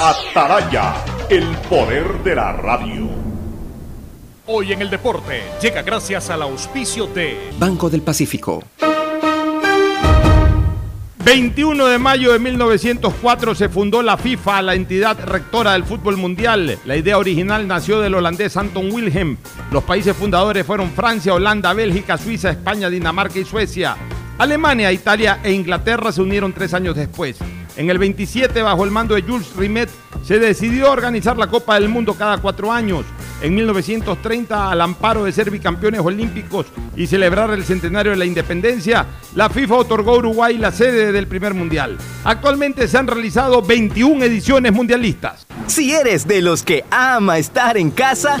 Ataraya, el poder de la radio. Hoy en el deporte llega gracias al auspicio de Banco del Pacífico. 21 de mayo de 1904 se fundó la FIFA, la entidad rectora del fútbol mundial. La idea original nació del holandés Anton Wilhelm. Los países fundadores fueron Francia, Holanda, Bélgica, Suiza, España, Dinamarca y Suecia. Alemania, Italia e Inglaterra se unieron tres años después. En el 27, bajo el mando de Jules Rimet, se decidió organizar la Copa del Mundo cada cuatro años. En 1930, al amparo de ser bicampeones olímpicos y celebrar el centenario de la independencia, la FIFA otorgó a Uruguay la sede del primer mundial. Actualmente se han realizado 21 ediciones mundialistas. Si eres de los que ama estar en casa,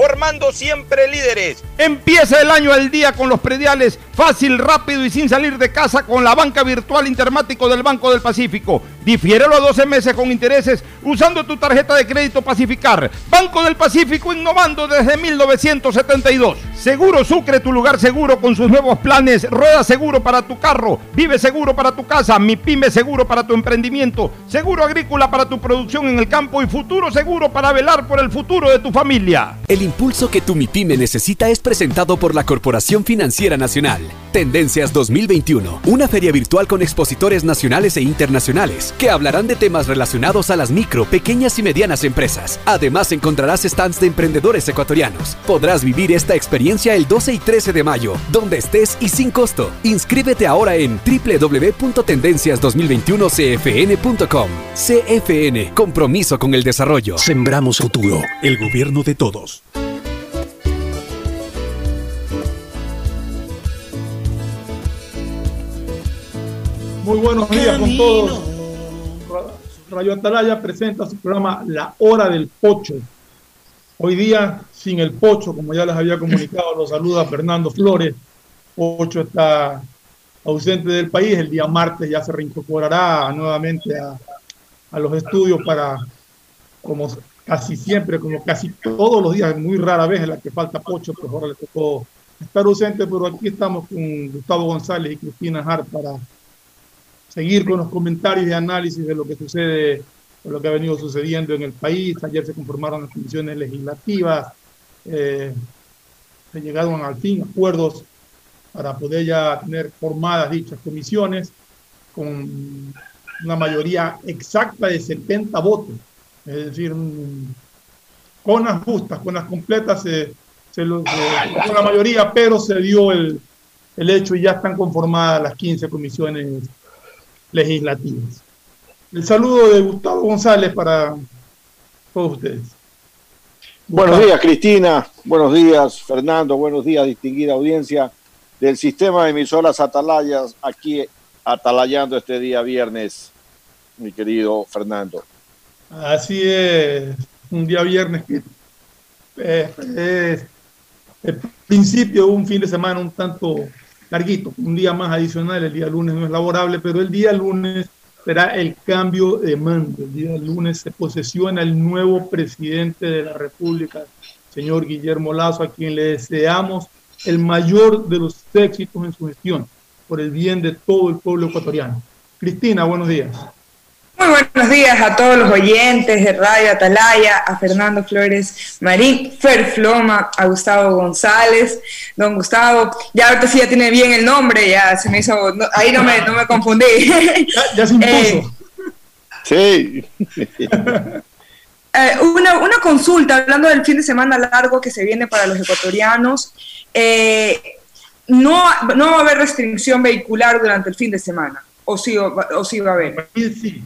formando siempre líderes. Empieza el año al día con los prediales, fácil, rápido y sin salir de casa con la banca virtual intermático del Banco del Pacífico. Difiérelo a 12 meses con intereses usando tu tarjeta de crédito Pacificar. Banco del Pacífico innovando desde 1972. Seguro Sucre, tu lugar seguro con sus nuevos planes. Rueda seguro para tu carro, vive seguro para tu casa, mi pyme seguro para tu emprendimiento, seguro agrícola para tu producción en el campo y futuro seguro para velar por el futuro de tu familia. El impulso que tu MIPYME necesita es presentado por la Corporación Financiera Nacional. Tendencias 2021, una feria virtual con expositores nacionales e internacionales que hablarán de temas relacionados a las micro, pequeñas y medianas empresas. Además encontrarás stands de emprendedores ecuatorianos. Podrás vivir esta experiencia el 12 y 13 de mayo, donde estés y sin costo. Inscríbete ahora en www.tendencias2021cfn.com. CFN, compromiso con el desarrollo. Sembramos futuro, el gobierno de todos. Muy buenos días con todos. Radio Atalaya presenta su programa La Hora del Pocho. Hoy día sin el Pocho, como ya les había comunicado, los saluda Fernando Flores. Pocho está ausente del país. El día martes ya se reincorporará nuevamente a, a los estudios para, como casi siempre, como casi todos los días, muy rara vez en la que falta Pocho, pues ahora le tocó estar ausente, pero aquí estamos con Gustavo González y Cristina Hart para seguir con los comentarios y análisis de lo que sucede, de lo que ha venido sucediendo en el país. Ayer se conformaron las comisiones legislativas, eh, se llegaron al fin acuerdos para poder ya tener formadas dichas comisiones con una mayoría exacta de 70 votos. Es decir, con las justas, con las completas, se, se lo, se, con la mayoría, pero se dio el, el hecho y ya están conformadas las 15 comisiones legislativas. El saludo de Gustavo González para todos ustedes. Buenos días, Cristina. Buenos días, Fernando. Buenos días, distinguida audiencia. del sistema de emisoras Atalayas, aquí atalayando este día viernes, mi querido Fernando. Así es, un día viernes que eh, es el principio de un fin de semana un tanto larguito, un día más adicional, el día lunes no es laborable, pero el día lunes será el cambio de mando. El día lunes se posesiona el nuevo presidente de la República, señor Guillermo Lazo, a quien le deseamos el mayor de los éxitos en su gestión, por el bien de todo el pueblo ecuatoriano. Cristina, buenos días. Muy buenos días a todos los oyentes de Radio Atalaya, a Fernando Flores Marín, Fer Floma, a Gustavo González. Don Gustavo, ya ahorita sí ya tiene bien el nombre, ya se me hizo, ahí no me, no me confundí. Ya, se impuso. Eh, sí. Eh, una, una, consulta, hablando del fin de semana largo que se viene para los ecuatorianos, eh, no, no va a haber restricción vehicular durante el fin de semana, o sí, o, sí va a haber. Sí. Sí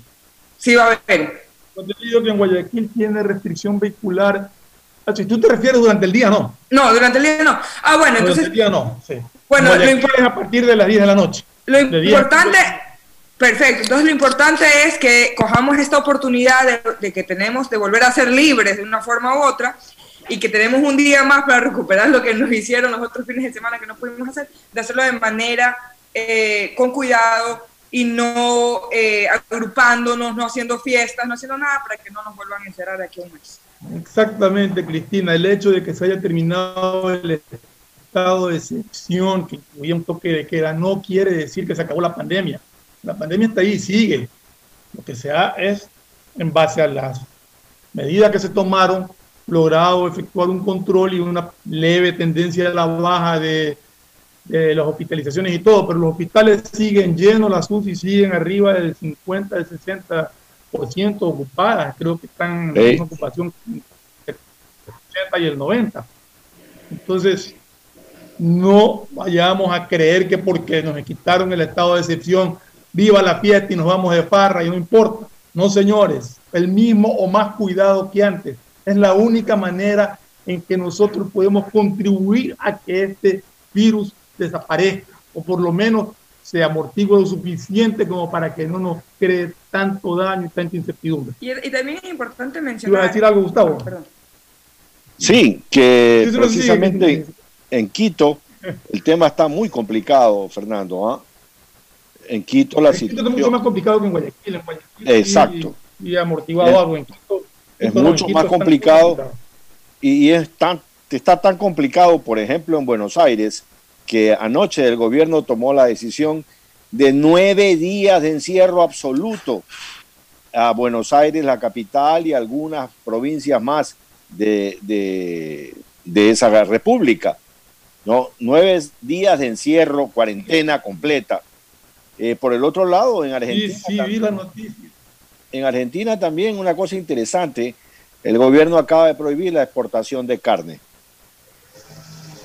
va a haber. Cuando digo que en Guayaquil tiene restricción vehicular, si tú te refieres durante el día, no. No, durante el día no. Ah, bueno, entonces. Durante el día no, sí. Bueno, lo es a partir de las 10 de la noche. Lo importante. Perfecto, entonces lo importante es que cojamos esta oportunidad de, que tenemos de volver a ser libres de una forma u otra y que tenemos un día más para recuperar lo que nos hicieron los otros fines de semana que no pudimos hacer, de hacerlo de manera eh, con cuidado y no eh, agrupándonos, no haciendo fiestas, no haciendo nada para que no nos vuelvan a encerrar aquí un mes. Exactamente, Cristina, el hecho de que se haya terminado el estado de excepción que incluía un toque de queda no quiere decir que se acabó la pandemia la pandemia está ahí, sigue. Lo que se ha es, en base a las medidas que se tomaron, logrado efectuar un control y una leve tendencia a la baja de, las hospitalizaciones y todo, pero los hospitales siguen llenos, las UCI siguen arriba del 50, del 60% ocupadas, creo que están en una ocupación del 80 y el 90. Entonces, no vayamos a creer que porque nos quitaron el estado de excepción viva la fiesta y nos vamos de farra y no importa. No, señores, el mismo o más cuidado que antes. Es la única manera en que nosotros podemos contribuir a que este virus desaparezca o por lo menos se amortigue lo suficiente como para que no nos cree tanto daño y tanta incertidumbre. Y, también es importante mencionar... ¿Ibas a decir algo, Gustavo? Sí, que precisamente en Quito el tema está muy complicado, Fernando. ¿ah? en Quito la situación. es mucho más complicado que en Guayaquil. Exacto. Y, amortiguado algo en Quito. Es mucho más complicado, y, es tan, está tan complicado, por ejemplo, en Buenos Aires, que anoche el gobierno tomó la decisión de nueve días de encierro absoluto a Buenos Aires, la capital, y algunas provincias más de, de, de esa república. ¿no? Nueve días de encierro, cuarentena completa. Eh, por el otro lado, en Argentina. Sí, vi la noticia. En Argentina también una cosa interesante, el gobierno acaba de prohibir la exportación de carne,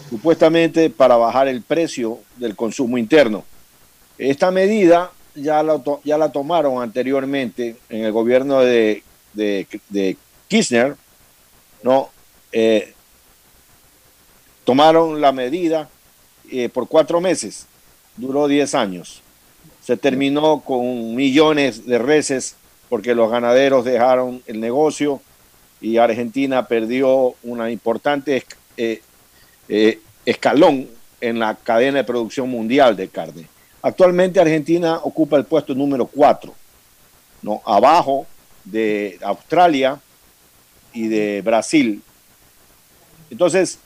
supuestamente para bajar el precio del consumo interno. Esta medida ya la, ya la tomaron anteriormente en el gobierno de, de, Kirchner, ¿no? Eh, tomaron la medida eh, por cuatro meses, duró diez años se terminó con millones de reses porque los ganaderos dejaron el negocio y Argentina perdió una importante eh, eh, escalón en la cadena de producción mundial de carne. Actualmente Argentina ocupa el puesto número 4, ¿no? abajo de Australia y de Brasil. Entonces,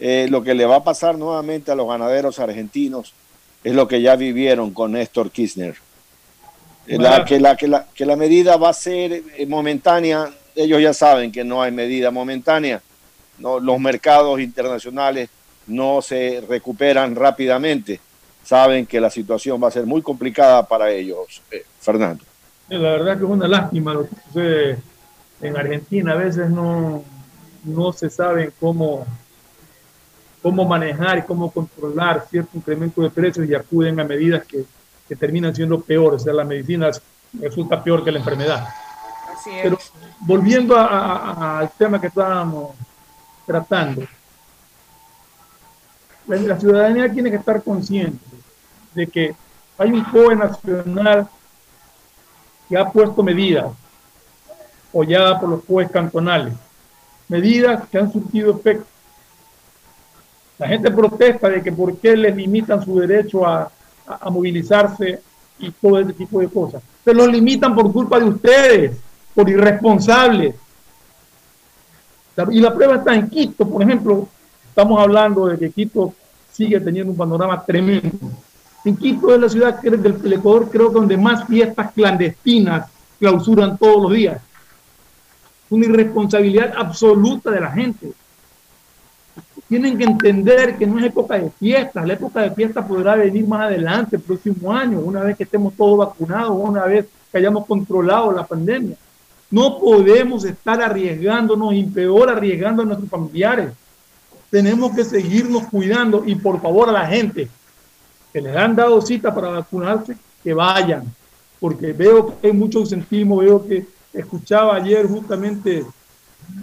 eh, lo que le va a pasar nuevamente a los ganaderos argentinos es lo que ya vivieron con Néstor Kirchner. Eh, la, que, la, que, la, que la medida va a ser momentánea, ellos ya saben que no hay medida momentánea. No, los mercados internacionales no se recuperan rápidamente. Saben que la situación va a ser muy complicada para ellos, eh, Fernando. La verdad que es una lástima lo que sucede en Argentina. A veces no, no se sabe cómo cómo manejar y cómo controlar cierto incremento de precios y acuden a medidas que, que terminan siendo peores. O sea, la medicina resulta peor que la enfermedad. Así es. Pero volviendo al tema que estábamos tratando, la ciudadanía tiene que estar consciente de que hay un joven nacional que ha puesto medidas apoyadas por los jueces cantonales, medidas que han surtido efecto. La gente protesta de que por qué les limitan su derecho a, a, movilizarse y todo ese tipo de cosas. Se los limitan por culpa de ustedes, por irresponsables. Y la prueba está en Quito, por ejemplo, estamos hablando de que Quito sigue teniendo un panorama tremendo. En Quito es la ciudad del Ecuador, creo que donde más fiestas clandestinas clausuran todos los días. Una irresponsabilidad absoluta de la gente. Tienen que entender que no es época de fiestas, la época de fiestas podrá venir más adelante, el próximo año, una vez que estemos todos vacunados, una vez que hayamos controlado la pandemia. No podemos estar arriesgándonos y peor arriesgando a nuestros familiares. Tenemos que seguirnos cuidando y por favor a la gente, que les han dado cita para vacunarse, que vayan, porque veo que hay mucho ausentismo, veo que escuchaba ayer justamente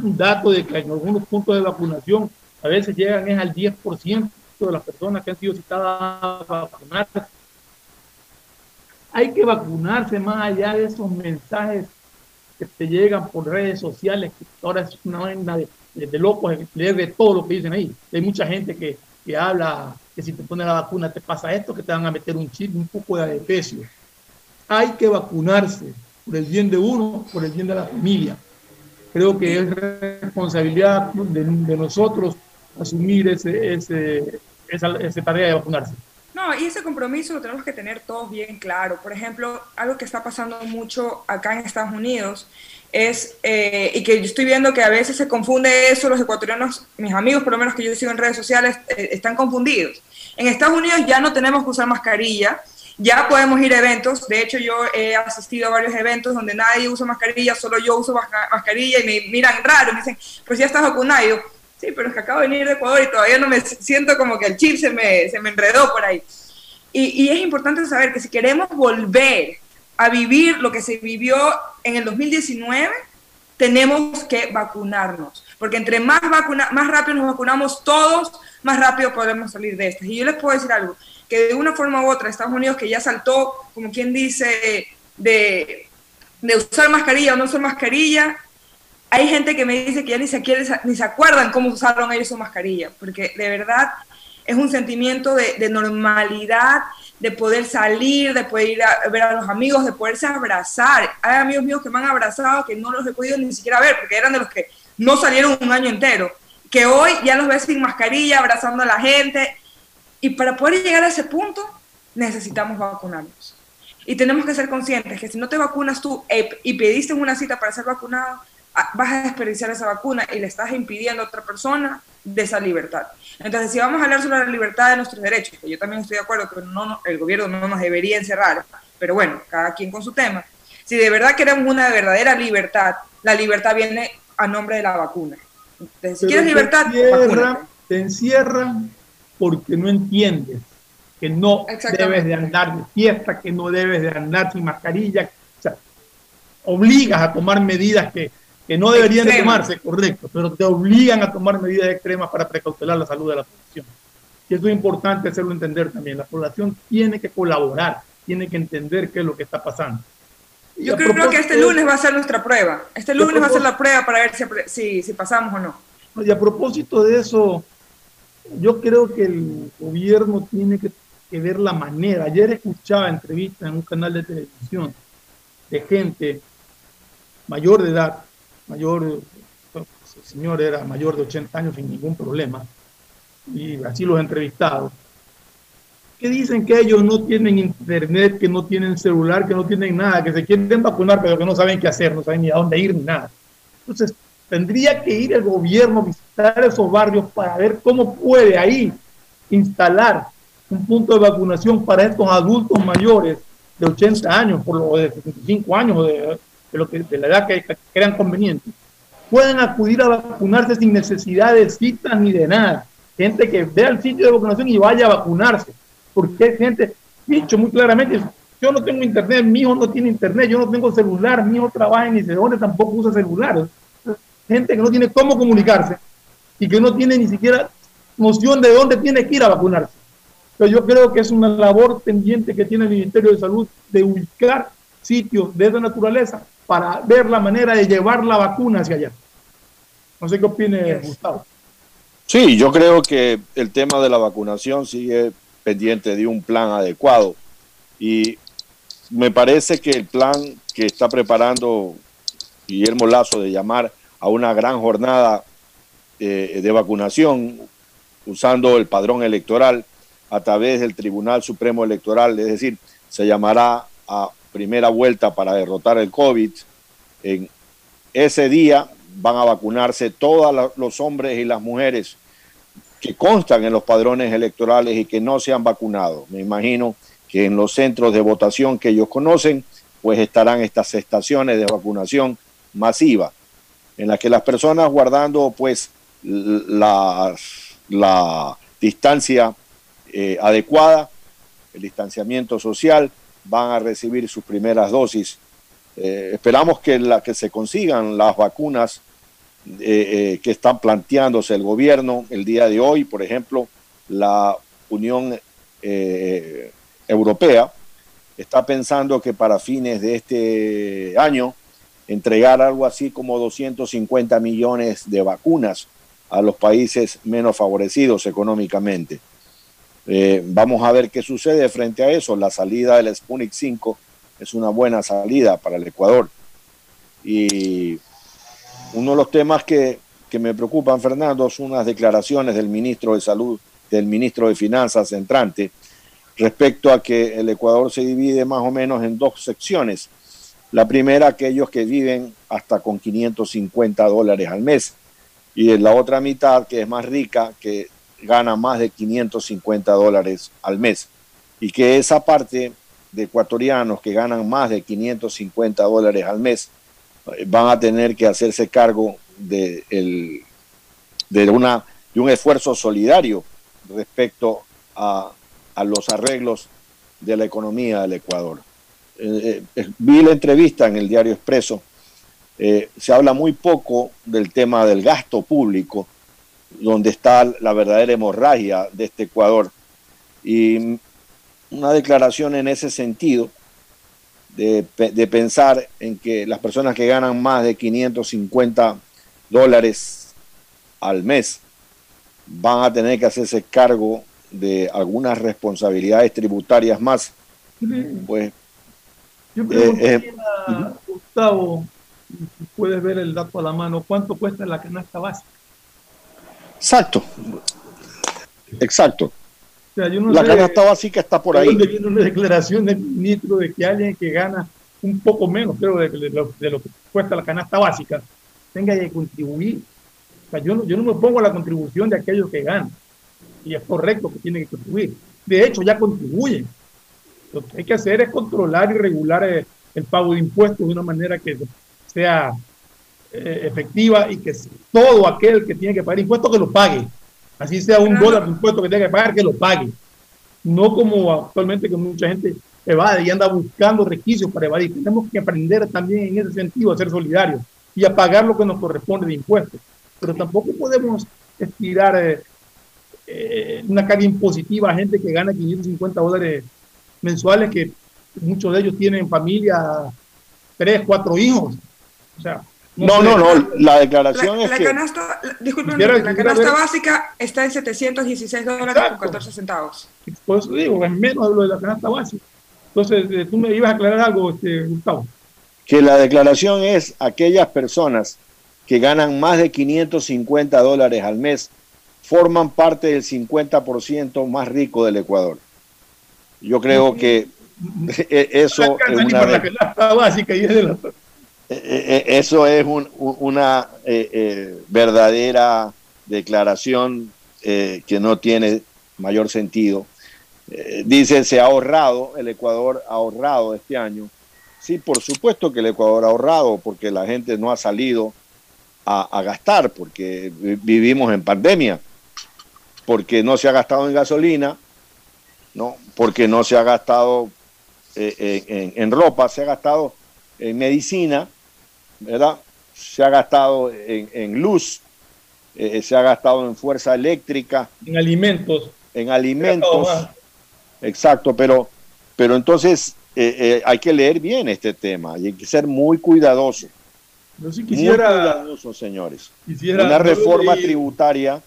un dato de que en algunos puntos de vacunación a veces llegan es al 10% de las personas que han sido citadas a vacunarse. Hay que vacunarse más allá de esos mensajes te llegan por redes sociales, que ahora es una vaina de, locos leer de todo lo que dicen ahí. Hay mucha gente que, que habla que si te pones la vacuna te pasa esto, que te van a meter un chip, un poco de adefesio. Hay que vacunarse por el bien de uno, por el bien de la familia. Creo que es responsabilidad de, de nosotros asumir ese, ese, esa, esa tarea de vacunarse. No, y ese compromiso lo tenemos que tener todos bien claro. Por ejemplo, algo que está pasando mucho acá en Estados Unidos es, eh, y que yo estoy viendo que a veces se confunde eso, los ecuatorianos, mis amigos por lo menos que yo sigo en redes sociales, eh, están confundidos. En Estados Unidos ya no tenemos que usar mascarilla, ya podemos ir a eventos, de hecho yo he asistido a varios eventos donde nadie usa mascarilla, solo yo uso mascarilla y me miran raro, me dicen, pues ya estás vacunado. Sí, pero es que acabo de venir de Ecuador y todavía no me siento como que el chip se me, se me enredó por ahí. Y, y es importante saber que si queremos volver a vivir lo que se vivió en el 2019, tenemos que vacunarnos, porque entre más, vacuna, más rápido nos vacunamos todos, más rápido podemos salir de estas. Y yo les puedo decir algo, que de una forma u otra, Estados Unidos, que ya saltó, como quien dice, de, de usar mascarilla o no usar mascarilla, hay gente que me dice que ya ni se, se acuerdan cómo usaron ellos su mascarilla, porque de verdad es un sentimiento de, de normalidad, de poder salir, de poder ir a ver a los amigos, de poderse abrazar. Hay amigos míos que me han abrazado que no los he podido ni siquiera ver, porque eran de los que no salieron un año entero, que hoy ya los ves sin mascarilla, abrazando a la gente. Y para poder llegar a ese punto, necesitamos vacunarnos. Y tenemos que ser conscientes que si no te vacunas tú y pediste una cita para ser vacunado, vas a desperdiciar esa vacuna y le estás impidiendo a otra persona de esa libertad. Entonces, si vamos a hablar sobre la libertad de nuestros derechos, que yo también estoy de acuerdo que no, el gobierno no nos debería encerrar, pero bueno, cada quien con su tema. Si de verdad queremos una verdadera libertad, la libertad viene a nombre de la vacuna. Entonces, si quieres libertad, te encierra, te encierra porque no entiendes que no debes de andar de fiesta, que no debes de andar sin mascarilla. O sea, obligas a tomar medidas que que no deberían de tomarse, correcto, pero te obligan a tomar medidas extremas para precautelar la salud de la población. Y eso es importante hacerlo entender también. La población tiene que colaborar, tiene que entender qué es lo que está pasando. Yo creo que este lunes va a ser nuestra prueba. Este lunes va a ser la prueba para ver si, si, pasamos o no. Y a propósito de eso, yo creo que el gobierno tiene que, que ver la manera. Ayer escuchaba entrevistas en un canal de televisión de gente mayor de edad mayor, el señor era mayor de 80 años sin ningún problema, y así los entrevistados, que dicen que ellos no tienen internet, que no tienen celular, que no tienen nada, que se quieren vacunar, pero que no saben qué hacer, no saben ni a dónde ir ni nada. Entonces, tendría que ir el gobierno a visitar esos barrios para ver cómo puede ahí instalar un punto de vacunación para estos adultos mayores de 80 años, por lo de 75 años, de de, lo que, de la edad que, crean conveniente, pueden acudir a vacunarse sin necesidad de citas ni de nada. Gente que vea el sitio de vacunación y vaya a vacunarse. Porque hay gente, dicho muy claramente, yo no tengo internet, mi hijo no tiene internet, yo no tengo celular, mi hijo trabaja en dónde, tampoco usa celular. Gente que no tiene cómo comunicarse y que no tiene ni siquiera noción de dónde tiene que ir a vacunarse. Pero yo creo que es una labor pendiente que tiene el Ministerio de Salud de ubicar sitios de esa naturaleza para ver la manera de llevar la vacuna hacia allá. No sé qué opine Gustavo. Sí, yo creo que el tema de la vacunación sigue pendiente de un plan adecuado y me parece que el plan que está preparando Guillermo Lazo de llamar a una gran jornada eh, de vacunación usando el padrón electoral a través del Tribunal Supremo Electoral, es decir, se llamará a primera vuelta para derrotar el COVID. En ese día van a vacunarse todos los hombres y las mujeres que constan en los padrones electorales y que no se han vacunado. Me imagino que en los centros de votación que ellos conocen, pues estarán estas estaciones de vacunación masiva, en las que las personas guardando pues la, la distancia eh, adecuada, el distanciamiento social, van a recibir sus primeras dosis. Eh, esperamos que, la, que se consigan las vacunas eh, que están planteándose el gobierno el día de hoy, por ejemplo, la Unión Europea está pensando que para fines de este año entregar algo así como 250 millones de vacunas a los países menos favorecidos económicamente. Eh, vamos a ver qué sucede frente a eso. La salida del Sputnik 5 es una buena salida para el Ecuador. Y uno de los temas que, que me preocupan, Fernando, son unas declaraciones del ministro de Salud, del ministro de Finanzas entrante, respecto a que el Ecuador se divide más o menos en dos secciones. La primera, aquellos que viven hasta con 550 dólares al mes. Y en la otra mitad, que es más rica, que gana más de 550 dólares al mes. Y que esa parte de ecuatorianos que ganan más de 550 dólares al mes eh, van a tener que hacerse cargo de, el, de, una, de un esfuerzo solidario respecto a, a los arreglos de la economía del Ecuador. Eh, eh, vi la entrevista en el diario Expreso, se habla muy poco del tema del gasto público, donde está la verdadera hemorragia de este Ecuador. Y una declaración en ese sentido, de, de pensar en que las personas que ganan más de 550 dólares al mes van a tener que hacerse cargo de algunas responsabilidades tributarias más, pues... Yo eh, eh, Gustavo, si puedes ver el dato a la mano, ¿cuánto cuesta la canasta básica? Exacto, exacto. la canasta básica está por ahí. Viene una declaración del ministro de que alguien que gana un poco menos, creo, de, lo, de lo que cuesta la canasta básica, tenga que contribuir. O sea, yo, no, yo no me pongo a la contribución de aquellos que ganan y es correcto que tiene que contribuir. De hecho, ya contribuyen. Lo que hay que hacer es controlar y regular el, pago de impuestos de una manera que sea eh, efectiva y que todo aquel que tiene que pagar impuestos que lo pague. Así sea un dólar de impuesto que tenga que pagar, que lo pague. No como actualmente que mucha gente evade y anda buscando requisitos para evadir. Tenemos que aprender también en ese sentido a ser solidarios y a pagar lo que nos corresponde de impuestos. Pero tampoco podemos estirar eh, eh, una carga impositiva a gente que gana 550 dólares mensuales, que muchos de ellos tienen familia, tres, cuatro hijos. O sea, no, no, no, la declaración es que... Canasta, disculpen, la canasta básica está en 716 dólares con 14 centavos. Por eso digo, es menos de lo de la canasta básica. Entonces, eh, tú me ibas a aclarar algo, este, Gustavo. Que la declaración es aquellas personas que ganan más de 550 dólares al mes forman parte del 50% más rico del Ecuador. Yo creo que eso es una... Eso es una verdadera declaración eh, que no tiene mayor sentido. Eh, dice, se ha ahorrado, el Ecuador ha ahorrado este año. Sí, por supuesto que el Ecuador ha ahorrado porque la gente no ha salido a gastar, porque vivimos en pandemia porque no se ha gastado en gasolina, ¿no? porque no se ha gastado eh, en, ropa, se ha gastado en medicina, ¿verdad? Se ha gastado en, luz, eh, se ha gastado en fuerza eléctrica. En alimentos. En alimentos. Exacto, pero, pero entonces eh, eh, hay que leer bien este tema y hay que ser muy cuidadoso. Yo sí quisiera, muy cuidadoso, señores. una reforma tributaria,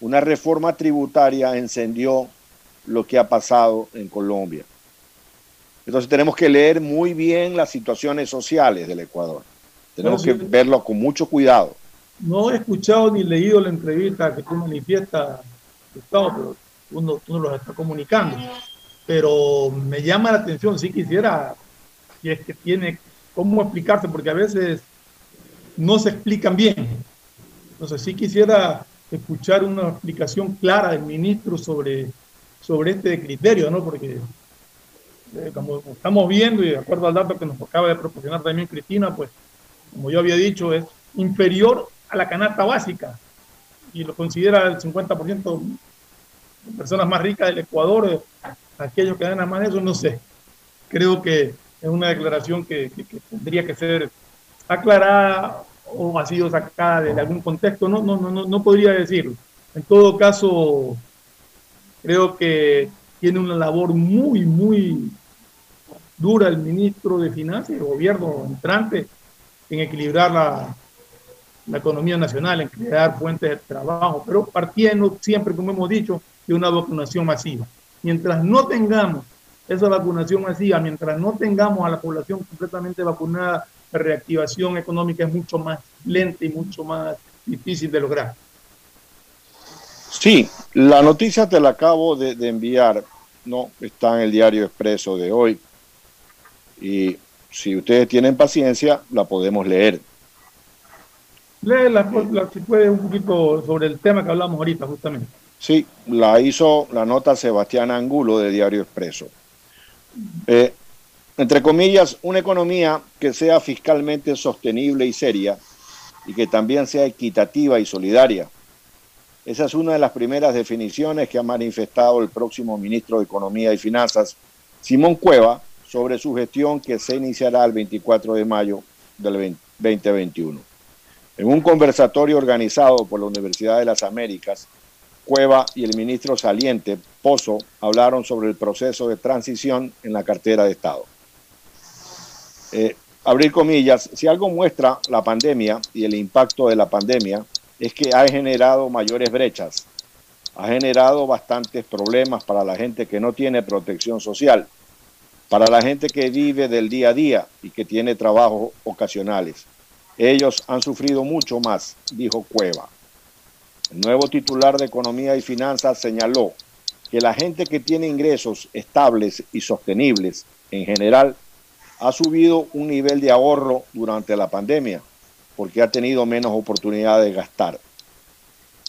una reforma tributaria encendió lo que ha pasado en Colombia. Entonces tenemos que leer muy bien las situaciones sociales del Ecuador. Tenemos que verlo con mucho cuidado. No he escuchado ni leído la entrevista que tú manifiestas, Gustavo, pero uno, tú nos lo está comunicando. Pero me llama la atención, si quisiera, si es que tiene cómo explicarse, porque a veces no se explican bien. Entonces sí quisiera escuchar una explicación clara del ministro sobre, sobre este criterio, ¿no? Porque eh, como estamos viendo y de acuerdo al dato que nos acaba de proporcionar también Cristina, pues como yo había dicho, es inferior a la canasta básica y lo considera el 50% de personas más ricas del Ecuador, aquellos que ganan más de eso, no sé. Creo que es una declaración que, tendría que ser aclarada o ha sido sacada de algún contexto, no, no, no, no podría decirlo. En todo caso, creo que tiene una labor muy, muy dura el ministro de Finanzas y el gobierno entrante en equilibrar la, la economía nacional, en crear fuentes de trabajo, pero partiendo siempre, como hemos dicho, de una vacunación masiva. Mientras no tengamos esa vacunación masiva, mientras no tengamos a la población completamente vacunada, la reactivación económica es mucho más lenta y mucho más difícil de lograr. Sí, la noticia te la acabo de, enviar, no está en el diario expreso de hoy. Y si ustedes tienen paciencia, la podemos leer. Léela, si puede, un poquito sobre el tema que hablamos ahorita, justamente. Sí, la hizo la nota Sebastián Angulo de Diario Expreso. Eh, entre comillas, una economía que sea fiscalmente sostenible y seria y que también sea equitativa y solidaria. Esa es una de las primeras definiciones que ha manifestado el próximo ministro de Economía y Finanzas, Simón Cueva, sobre su gestión que se iniciará el 24 de mayo del 2021. En un conversatorio organizado por la Universidad de las Américas, Cueva y el ministro saliente, Pozo, hablaron sobre el proceso de transición en la cartera de Estado. Eh, abrir comillas, si algo muestra la pandemia y el impacto de la pandemia es que ha generado mayores brechas, ha generado bastantes problemas para la gente que no tiene protección social para la gente que vive del día a día y que tiene trabajos ocasionales. Ellos han sufrido mucho más, dijo Cueva. El nuevo titular de Economía y Finanzas señaló que la gente que tiene ingresos estables y sostenibles en general ha subido un nivel de ahorro durante la pandemia porque ha tenido menos oportunidad de gastar.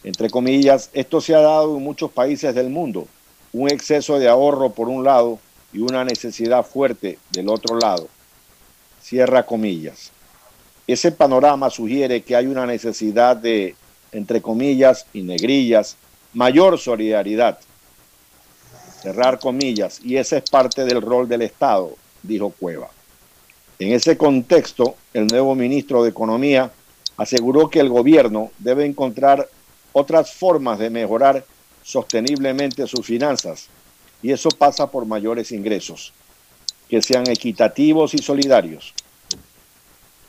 Entre comillas, esto se ha dado en muchos países del mundo, un exceso de ahorro por un lado y una necesidad fuerte del otro lado. Cierra comillas. Ese panorama sugiere que hay una necesidad de, entre comillas y negrillas, mayor solidaridad. Cerrar comillas. Y ese es parte del rol del Estado, dijo Cueva. En ese contexto, el nuevo ministro de Economía aseguró que el gobierno debe encontrar otras formas de mejorar sosteniblemente sus finanzas y eso pasa por mayores ingresos, que sean equitativos y solidarios,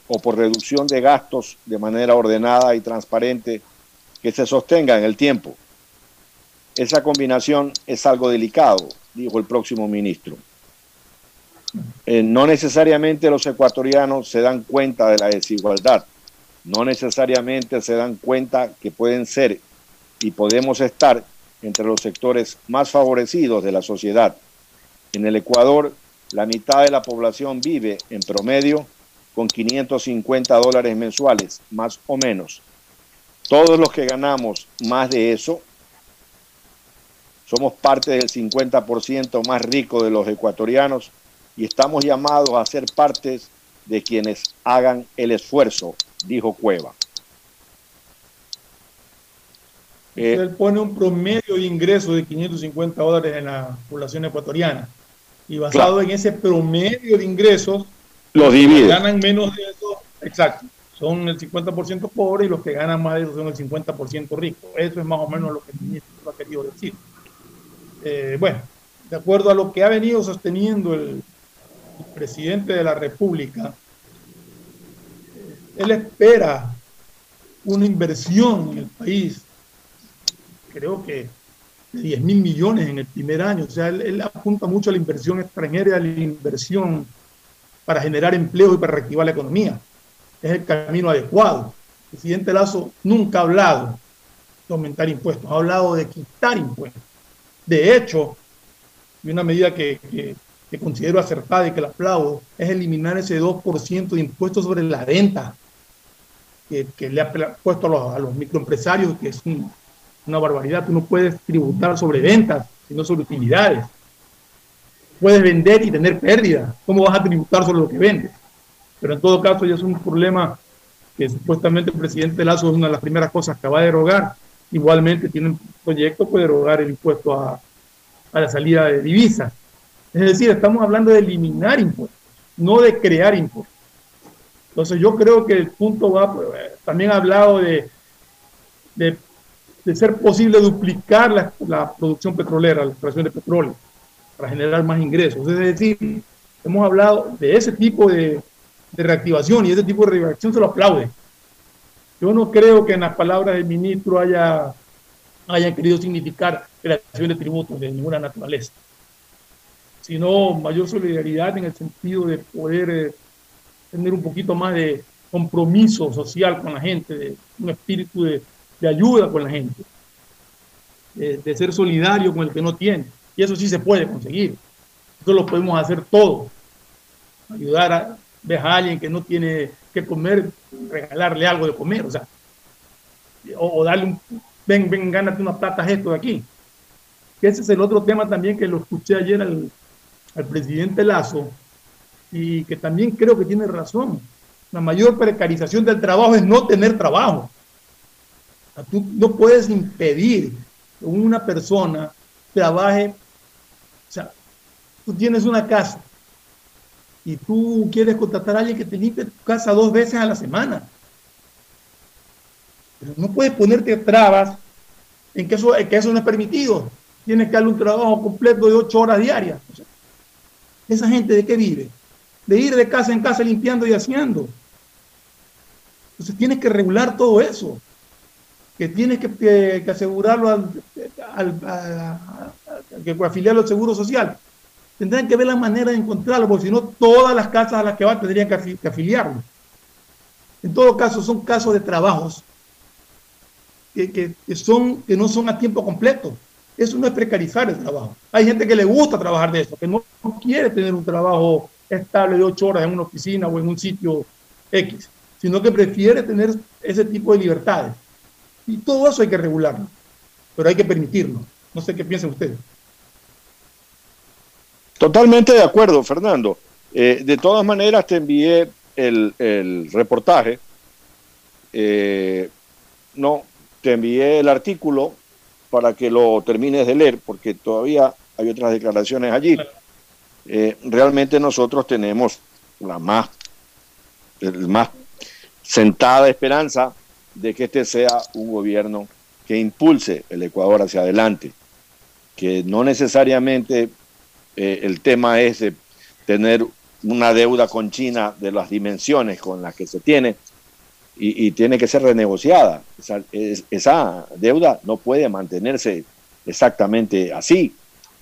o por reducción de gastos de manera ordenada y transparente que se sostenga en el tiempo. Esa combinación es algo delicado, dijo el próximo ministro. Eh, no necesariamente los ecuatorianos se dan cuenta de la desigualdad, no necesariamente se dan cuenta que pueden ser y podemos estar entre los sectores más favorecidos de la sociedad. En el Ecuador, la mitad de la población vive en promedio con 550 dólares mensuales, más o menos. Todos los que ganamos más de eso somos parte del 50% más rico de los ecuatorianos y estamos llamados a ser parte de quienes hagan el esfuerzo, dijo Cueva. Eh, él pone un promedio de ingreso de 550 dólares en la población ecuatoriana. Y basado en ese promedio de ingresos, los divide. Ganan menos de eso, exacto. son el 50% pobres y los que ganan más de eso son el 50% ricos. Eso es más o menos lo que el ministro ha querido decir. Eh, bueno, de acuerdo a lo que ha venido sosteniendo el, el presidente de la República, eh, él espera una inversión en el país, creo que de 10 mil millones en el primer año. O sea, él, apunta mucho a la inversión extranjera y a la inversión para generar empleo y para reactivar la economía. Es el camino adecuado. El presidente Lazo nunca ha hablado de aumentar impuestos, ha hablado de quitar impuestos. De hecho, y una medida que, considero acertada y que la aplaudo, es eliminar ese 2% de impuestos sobre la venta que, que le ha puesto a los, a los microempresarios, que es un, una barbaridad. Tú no puedes tributar sobre ventas, sino sobre utilidades. Puedes vender y tener pérdida. ¿Cómo vas a tributar sobre lo que vendes? Pero en todo caso ya es un problema que supuestamente el presidente Lazo es una de las primeras cosas que va a derogar. Igualmente tiene un proyecto para derogar el impuesto a, a la salida de divisas. Es decir, estamos hablando de eliminar impuestos, no de crear impuestos. Entonces yo creo que el punto va, pues, también ha hablado de, de, ser posible duplicar la, la, producción petrolera, la extracción de petróleo, para generar más ingresos. Es decir, hemos hablado de ese tipo de, de reactivación y ese tipo de reactivación se lo aplaude. Yo no creo que en las palabras del ministro haya, querido significar creación de tributos de ninguna naturaleza, sino mayor solidaridad en el sentido de poder... Eh, tener un poquito más de compromiso social con la gente, de un espíritu de, de ayuda con la gente, de, de, ser solidario con el que no tiene. Y eso sí se puede conseguir. Eso lo podemos hacer todos. Ayudar a, a alguien que no tiene que comer, regalarle algo de comer, o sea, o, o darle un, ven, ven, gánate unas platas esto de aquí. Ese es el otro tema también que lo escuché ayer al, al presidente Lazo, y que también creo que tiene razón. La mayor precarización del trabajo es no tener trabajo. Tú no puedes impedir que una persona trabaje. O sea, tú tienes una casa y tú quieres contratar a alguien que te limpie tu casa dos veces a la semana. Pero no puedes ponerte trabas en que eso, que eso no es permitido. Tienes que darle un trabajo completo de ocho horas diarias. ¿Esa gente de qué vive? de ir de casa en casa limpiando y haciendo. Entonces tienes que regular todo eso, que tienes que, que, que asegurarlo al, al, a, a, que afiliarlo al Seguro Social. Tendrán que ver la manera de encontrarlo, porque si no, todas las casas a las que van tendrían que, afiliarlo. En todo caso, son casos de trabajos que, que, son, que no son a tiempo completo. Eso no es precarizar el trabajo. Hay gente que le gusta trabajar de eso, que no quiere tener un trabajo estable de ocho horas en una oficina o en un sitio X, sino que prefiere tener ese tipo de libertades. Y todo eso hay que regularlo, pero hay que permitirlo. No sé qué piensan ustedes. Totalmente de acuerdo, Fernando. Eh, de todas maneras, te envié el, el reportaje. Eh, no, te envié el artículo para que lo termines de leer, porque todavía hay otras declaraciones allí. Eh, realmente nosotros tenemos la más, el más sentada esperanza de que este sea un gobierno que impulse el Ecuador hacia adelante, que no necesariamente eh, el tema es tener una deuda con China de las dimensiones con las que se tiene y, tiene que ser renegociada. Esa, es, esa deuda no puede mantenerse exactamente así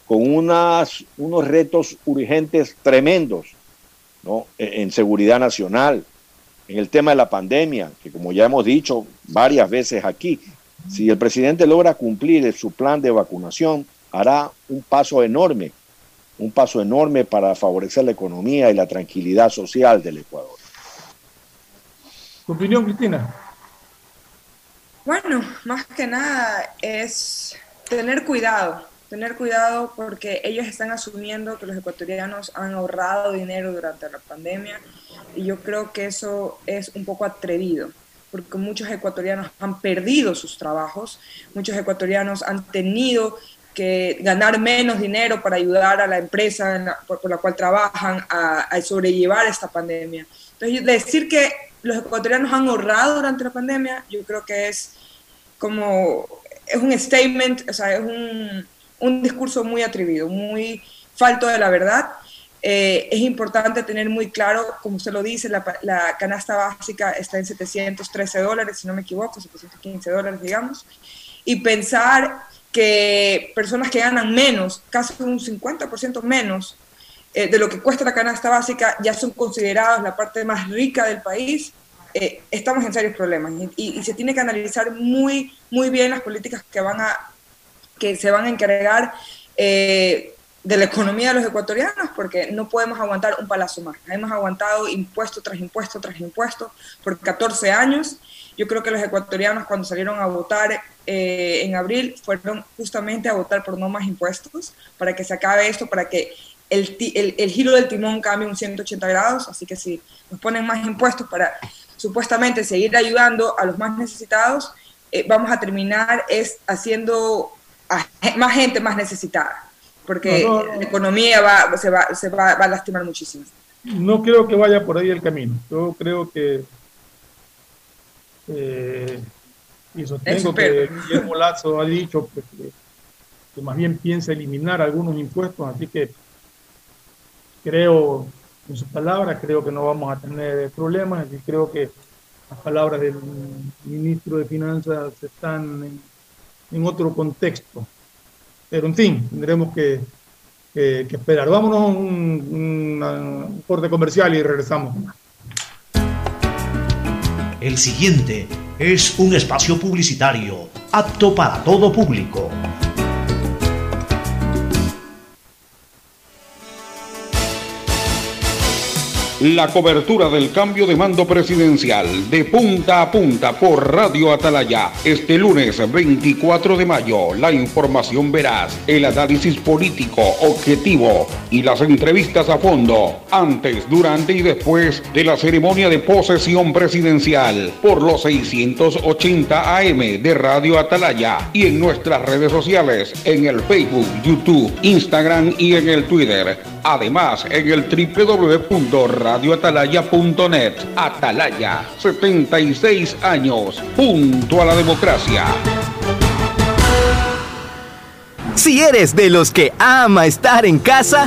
con unos retos urgentes tremendos ¿no? E, en seguridad nacional, en el tema de la pandemia, que como ya hemos dicho varias veces aquí, si el presidente logra cumplir su plan de vacunación, hará un paso enorme, un paso enorme para favorecer la economía y la tranquilidad social del Ecuador. ¿Tu opinión, Cristina? Bueno, más que nada es tener cuidado, tener cuidado porque ellos están asumiendo que los ecuatorianos han ahorrado dinero durante la pandemia y yo creo que eso es un poco atrevido porque muchos ecuatorianos han perdido sus trabajos, muchos ecuatorianos han tenido que ganar menos dinero para ayudar a la empresa la, por, por, la cual trabajan a, a, sobrellevar esta pandemia. Entonces, decir que los ecuatorianos han ahorrado durante la pandemia, yo creo que es como, es un statement, o sea, es un, un discurso muy atrevido, muy falto de la verdad. Eh, es importante tener muy claro, como usted lo dice, la, canasta básica está en 713 dólares, si no me equivoco, 715 dólares, digamos, y pensar que personas que ganan menos, casi un 50% menos eh, de lo que cuesta la canasta básica, ya son considerados la parte más rica del país, eh, estamos en serios problemas y, y, se tiene que analizar muy, muy bien las políticas que, van a, que se van a encargar eh, de la economía de los ecuatorianos, porque no podemos aguantar un palazo más. Hemos aguantado impuesto tras impuesto tras impuesto por 14 años. Yo creo que los ecuatorianos cuando salieron a votar eh, en abril fueron justamente a votar por no más impuestos, para que se acabe esto, para que el, el, el giro del timón cambie un 180 grados. Así que si nos ponen más impuestos para supuestamente seguir ayudando a los más necesitados, eh, vamos a terminar es haciendo a más gente más necesitada porque no, no, la economía va, se, va, se va, va, a lastimar muchísimo. No creo que vaya por ahí el camino. Yo creo que, eh, y sostengo que Guillermo Lazo ha dicho que, que, más bien piensa eliminar algunos impuestos, así que creo en sus palabras, creo que no vamos a tener problemas, y creo que las palabras del ministro de Finanzas están en, en otro contexto. Pero en fin, tendremos que, esperar. Vámonos a un, un, corte comercial y regresamos. El siguiente es un espacio publicitario apto para todo público. La cobertura del cambio de mando presidencial de punta a punta por Radio Atalaya este lunes 24 de mayo. La información veraz, el análisis político objetivo y las entrevistas a fondo antes, durante y después de la ceremonia de posesión presidencial por los 680 AM de Radio Atalaya y en nuestras redes sociales en el Facebook, YouTube, Instagram y en el Twitter. Además en el www radioatalaya.net. Atalaya, 76 años, junto a la democracia. Si eres de los que ama estar en casa,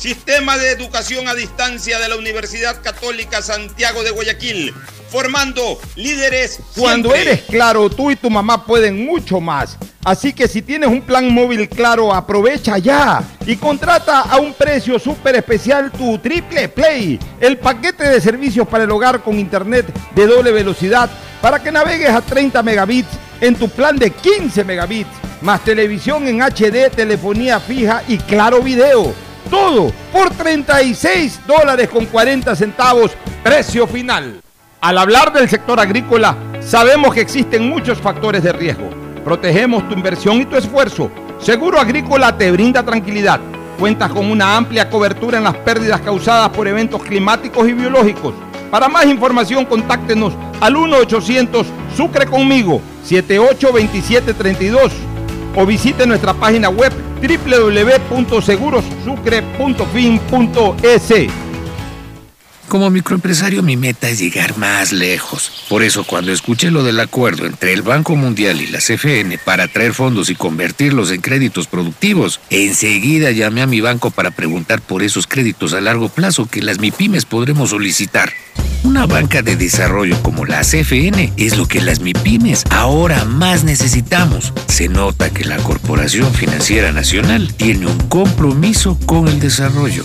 Sistema de Educación a Distancia de la Universidad Católica Santiago de Guayaquil, formando líderes. Cuando siempre. eres claro, tú y tu mamá pueden mucho más. Así que si tienes un plan móvil claro, aprovecha ya y contrata a un precio súper especial tu Triple Play, el paquete de servicios para el hogar con internet de doble velocidad para que navegues a 30 megabits en tu plan de 15 megabits, más televisión en HD, telefonía fija y claro video. Todo por 36 dólares con 40 centavos, precio final. Al hablar del sector agrícola, sabemos que existen muchos factores de riesgo. Protegemos tu inversión y tu esfuerzo. Seguro Agrícola te brinda tranquilidad. Cuentas con una amplia cobertura en las pérdidas causadas por eventos climáticos y biológicos. Para más información, contáctenos al 1-800 Sucre conmigo 782732 o visite nuestra página web www.segurosucre.fin.es. Como microempresario mi meta es llegar más lejos. Por eso cuando escuché lo del acuerdo entre el Banco Mundial y la CFN para traer fondos y convertirlos en créditos productivos, enseguida llamé a mi banco para preguntar por esos créditos a largo plazo que las MIPIMES podremos solicitar. Una banca de desarrollo como la CFN es lo que las MIPIMES ahora más necesitamos. Se nota que la Corporación Financiera Nacional tiene un compromiso con el desarrollo.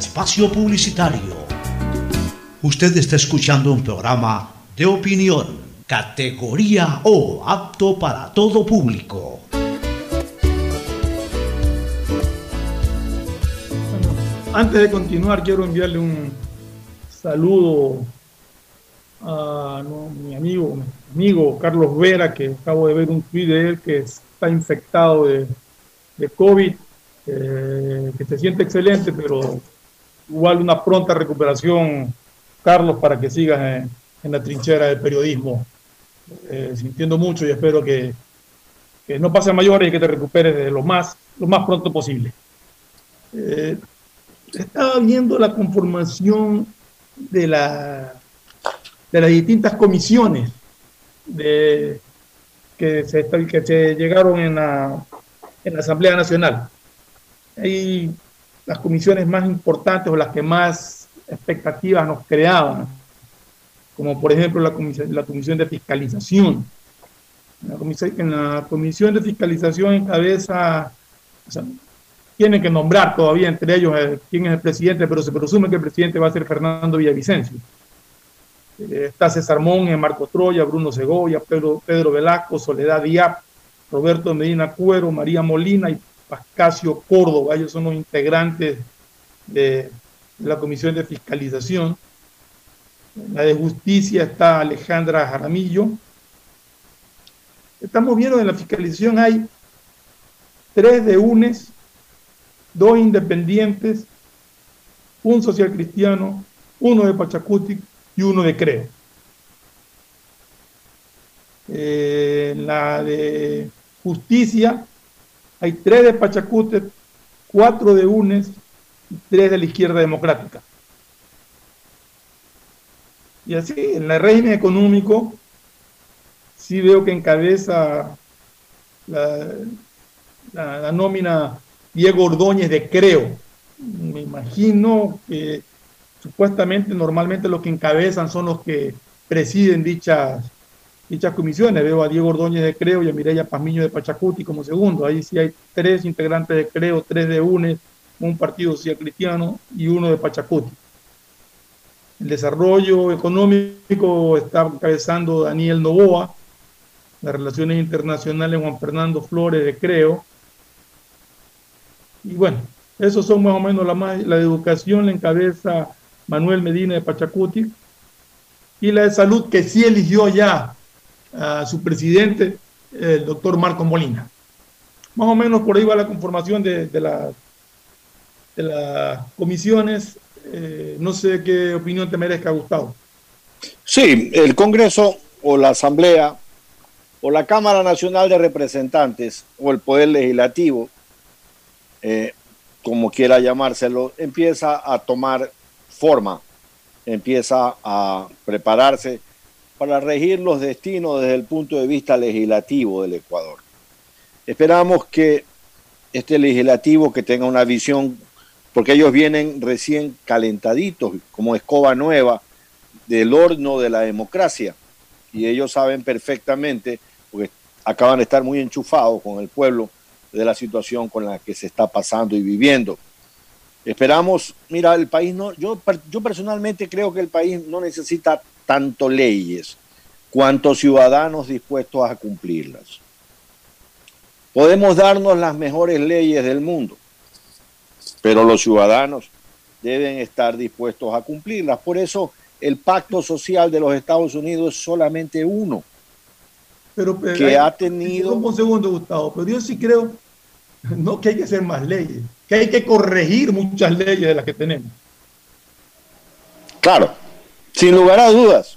espacio publicitario. Usted está escuchando un programa de opinión, categoría O, apto para todo público. Antes de continuar, quiero enviarle un saludo a mi amigo, mi amigo Carlos Vera, que acabo de ver un tweet de él que está infectado de, de COVID, eh, que se siente excelente, pero igual una pronta recuperación, Carlos, para que sigas en, en la trinchera del periodismo, eh, sintiendo mucho y espero que, que, no pase a mayores y que te recuperes de lo más, lo más pronto posible. Eh, estaba viendo la conformación de, la, de las distintas comisiones de, que, se, que se llegaron en la, en la Asamblea Nacional. Hay las comisiones más importantes o las que más expectativas nos creaban, como por ejemplo la comisión, la comisión de fiscalización. La comisión, en la comisión de fiscalización encabeza, o sea, tienen que nombrar todavía entre ellos eh, quién es el presidente, pero se presume que el presidente va a ser Fernando Villavicencio. Eh, está César Mon, Marco Troya, Bruno Segovia, Pedro, Pedro Velasco, Soledad Diap, Roberto Medina Cuero, María Molina y Pascasio Córdoba. Ellos son los integrantes de, la Comisión de Fiscalización. La de Justicia está Alejandra Jaramillo. Estamos viendo en la fiscalización hay tres de UNES, dos independientes, un social cristiano, uno de Pachacuti y uno de Creo. Eh, la de justicia, hay tres de Pachacute, cuatro de UNES y tres de la izquierda democrática. Y así, en el régimen económico, sí veo que encabeza la, la, la nómina Diego Ordóñez de Creo. Me imagino que supuestamente, normalmente los que encabezan son los que presiden dichas, dichas comisiones. Veo a Diego Ordóñez de Creo y a Mireya Pazmiño de Pachacuti como segundo. Ahí sí hay tres integrantes de Creo, tres de UNES, un partido social cristiano y uno de Pachacuti. El desarrollo económico está encabezando Daniel Novoa, las relaciones internacionales Juan Fernando Flores de Creo. Y bueno, esos son más o menos la, la educación la encabeza Manuel Medina de Pachacuti y la de salud que sí eligió ya a su presidente, el doctor Marco Molina. Más o menos por ahí va la conformación de, de, la, de las comisiones. Eh, no sé qué opinión te merezca, Gustavo. Sí, el Congreso o la Asamblea o la Cámara Nacional de Representantes o el Poder Legislativo, eh, como quiera llamárselo, empieza a tomar forma, empieza a prepararse para regir los destinos desde el punto de vista legislativo del Ecuador. Esperamos que este legislativo que tenga una visión, porque ellos vienen recién calentaditos, como escoba nueva, del horno de la democracia, y ellos saben perfectamente porque acaban de estar muy enchufados con el pueblo de la situación con la que se está pasando y viviendo. Esperamos, mira, el país no, yo, yo personalmente creo que el país no necesita tanto leyes cuanto ciudadanos dispuestos a cumplirlas. Podemos darnos las mejores leyes del mundo, pero los ciudadanos deben estar dispuestos a cumplirlas. Por eso el pacto social de los Estados Unidos es solamente uno pero, que hay, ha tenido... Un segundo, Gustavo, pero yo sí creo no que hay que hacer más leyes, que hay que corregir muchas leyes de las que tenemos. Claro, sin lugar a dudas,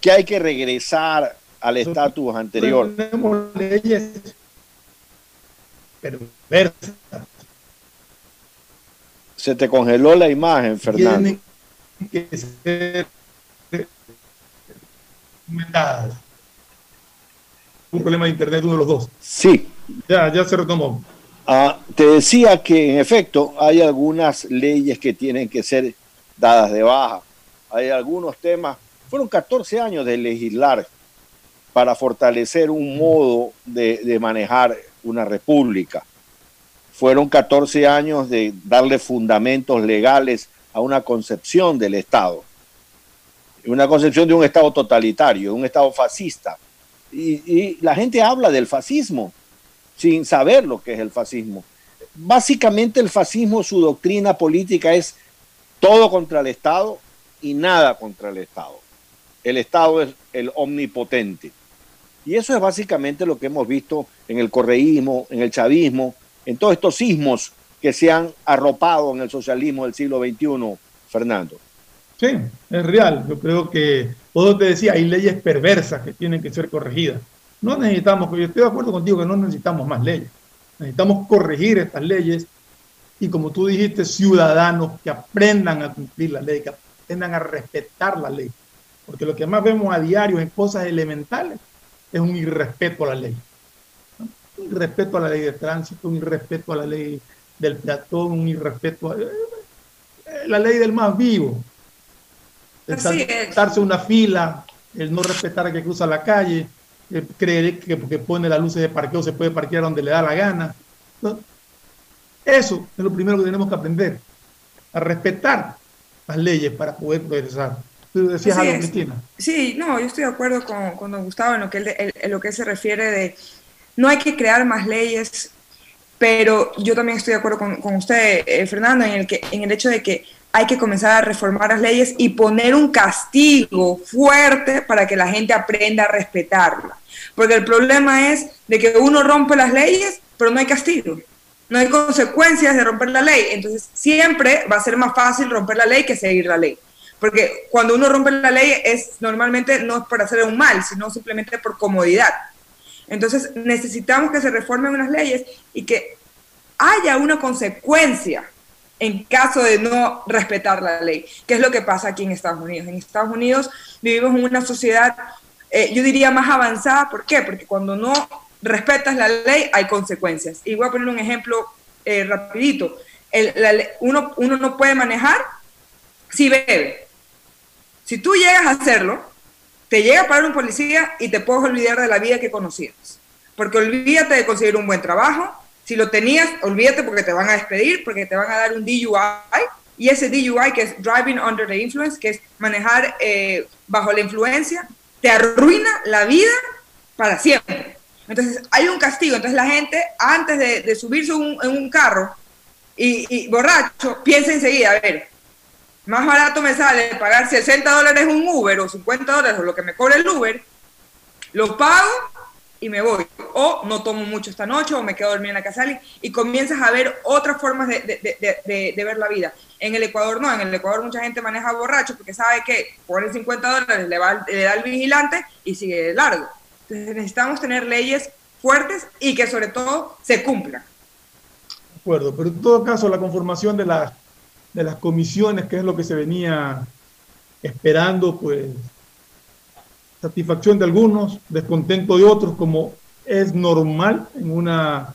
que hay que regresar al estatus anterior. Tenemos leyes perversas. Se te congeló la imagen, Fernando. Tienen que ser un problema de internet uno de los dos. Sí. Ya, ya se retomó. Ah, te decía que en efecto hay algunas leyes que tienen que ser dadas de baja. Hay algunos temas. Fueron 14 años de legislar para fortalecer un modo de, manejar una república. Fueron 14 años de darle fundamentos legales a una concepción del Estado. Una concepción de un Estado totalitario, un Estado fascista y, la gente habla del fascismo sin saber lo que es el fascismo. Básicamente el fascismo, su doctrina política es todo contra el Estado y nada contra el Estado. El Estado es el omnipotente. Y eso es básicamente lo que hemos visto en el correísmo, en el chavismo, en todos estos sismos que se han arropado en el socialismo del siglo XXI, Fernando. Sí, es real. Yo creo que, vos te decía, hay leyes perversas que tienen que ser corregidas. No necesitamos, yo estoy de acuerdo contigo que no necesitamos más leyes. Necesitamos corregir estas leyes y como tú dijiste, ciudadanos que aprendan a cumplir la ley, aprendan a respetar la ley. Porque lo que más vemos a diario en cosas elementales es un irrespeto a la ley. Un irrespeto a la ley de tránsito, un irrespeto a la ley del peatón, un irrespeto a la ley del más vivo el saltarse una fila, el no respetar a que cruza la calle, creer que porque pone las luces de parqueo se puede parquear donde le da la gana. ¿no? Eso es lo primero que tenemos que aprender, a respetar las leyes para poder progresar. Tú decías algo, Cristina. Sí, no, yo estoy de acuerdo con, con don Gustavo en lo, que él, en lo que él se refiere de no hay que crear más leyes, pero yo también estoy de acuerdo con, con usted, eh, Fernando, en el, que, en el hecho de que hay que comenzar a reformar las leyes y poner un castigo fuerte para que la gente aprenda a respetarla. Porque el problema es de que uno rompe las leyes, pero no hay castigo. No hay consecuencias de romper la ley. Entonces siempre va a ser más fácil romper la ley que seguir la ley. Porque cuando uno rompe la ley es normalmente no es por hacer un mal, sino simplemente por comodidad. Entonces necesitamos que se reformen unas leyes y que haya una consecuencia en caso de no respetar la ley, que es lo que pasa aquí en Estados Unidos. En Estados Unidos vivimos en una sociedad, eh, yo diría, más avanzada. ¿Por qué? Porque cuando no respetas la ley hay consecuencias. Y voy a poner un ejemplo eh, rapidito. Uno, uno no puede manejar si bebe. Si tú llegas a hacerlo, te llega a parar un policía y te puedes olvidar de la vida que conocías. Porque olvídate de conseguir un buen trabajo. Si lo tenías, olvídate porque te van a despedir, porque te van a dar un DUI. Y ese DUI, que es Driving Under the Influence, que es manejar eh, bajo la influencia, te arruina la vida para siempre. Entonces, hay un castigo. Entonces, la gente, antes de, subirse en un carro y, borracho, piensa enseguida, a ver, más barato me sale pagar 60 dólares un Uber o 50 dólares o lo que me cobre el Uber, lo pago y me voy. O no tomo mucho esta noche o me quedo dormir en la casa y comienzas a ver otras formas de, ver la vida. En el Ecuador no, en el Ecuador mucha gente maneja borracho porque sabe que pone 50 dólares, le, va, le da el vigilante y sigue largo. Necesitamos tener leyes fuertes y que sobre todo se cumplan. De acuerdo, pero en todo caso la conformación de las de las comisiones, que es lo que se venía esperando, pues satisfacción de algunos, descontento de otros, como es normal en una,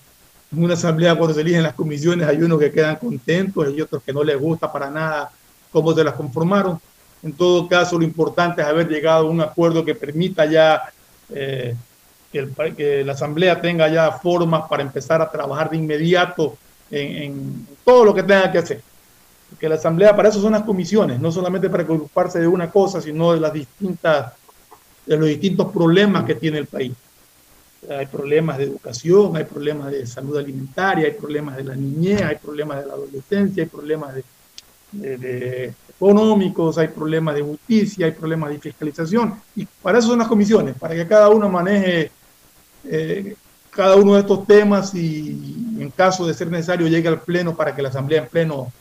en una asamblea cuando se eligen las comisiones, hay unos que quedan contentos y otros que no les gusta para nada cómo se las conformaron. En todo caso, lo importante es haber llegado a un acuerdo que permita ya eh, que, que, la Asamblea tenga ya formas para empezar a trabajar de inmediato en, en todo lo que tenga que hacer que la Asamblea, para eso son las comisiones, no solamente para ocuparse de una cosa, sino de las distintas, de los distintos problemas que tiene el país. Hay problemas de educación, hay problemas de salud alimentaria, hay problemas de la niñez, hay problemas de la adolescencia, hay problemas de, económicos, hay problemas de justicia, hay problemas de fiscalización. Y para eso son las comisiones, para que cada uno maneje eh, cada uno de estos temas y en caso de ser necesario llegue al Pleno para que la Asamblea en Pleno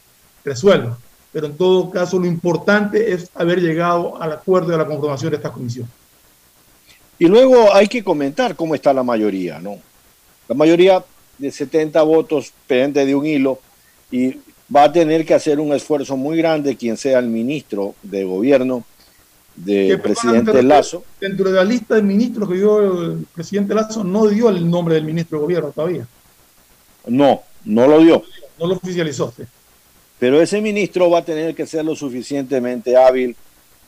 resuelva. Pero en todo caso, lo importante es haber llegado al acuerdo de la conformación de esta comisión. Y luego hay que comentar cómo está la mayoría, ¿no? La mayoría de 70 votos pende de un hilo y va a tener que hacer un esfuerzo muy grande quien sea el ministro de gobierno del presidente Lazo. Dentro de la lista de ministros que dio el presidente Lazo, no dio el nombre del ministro de gobierno todavía. No, no lo dio. No lo oficializó. Sí. Pero ese ministro va a tener que ser lo suficientemente hábil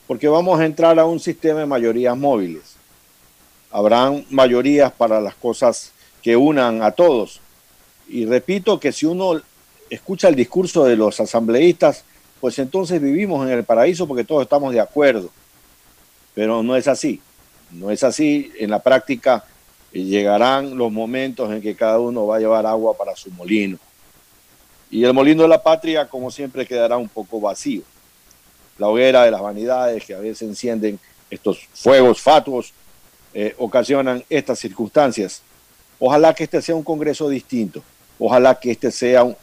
porque vamos a entrar a un sistema de mayorías móviles. Habrán mayorías para las cosas que unan a todos. Y repito que si uno escucha el discurso de los asambleístas, pues entonces vivimos en el paraíso porque todos estamos de acuerdo. Pero no es así. No es así. En la práctica llegarán los momentos en que cada uno va a llevar agua para su molino. Y el molino de la patria, como siempre, quedará un poco vacío. La hoguera de las vanidades que a veces encienden estos fuegos fatuos eh, ocasionan estas circunstancias. Ojalá que este sea un Congreso distinto. Ojalá que este sea un,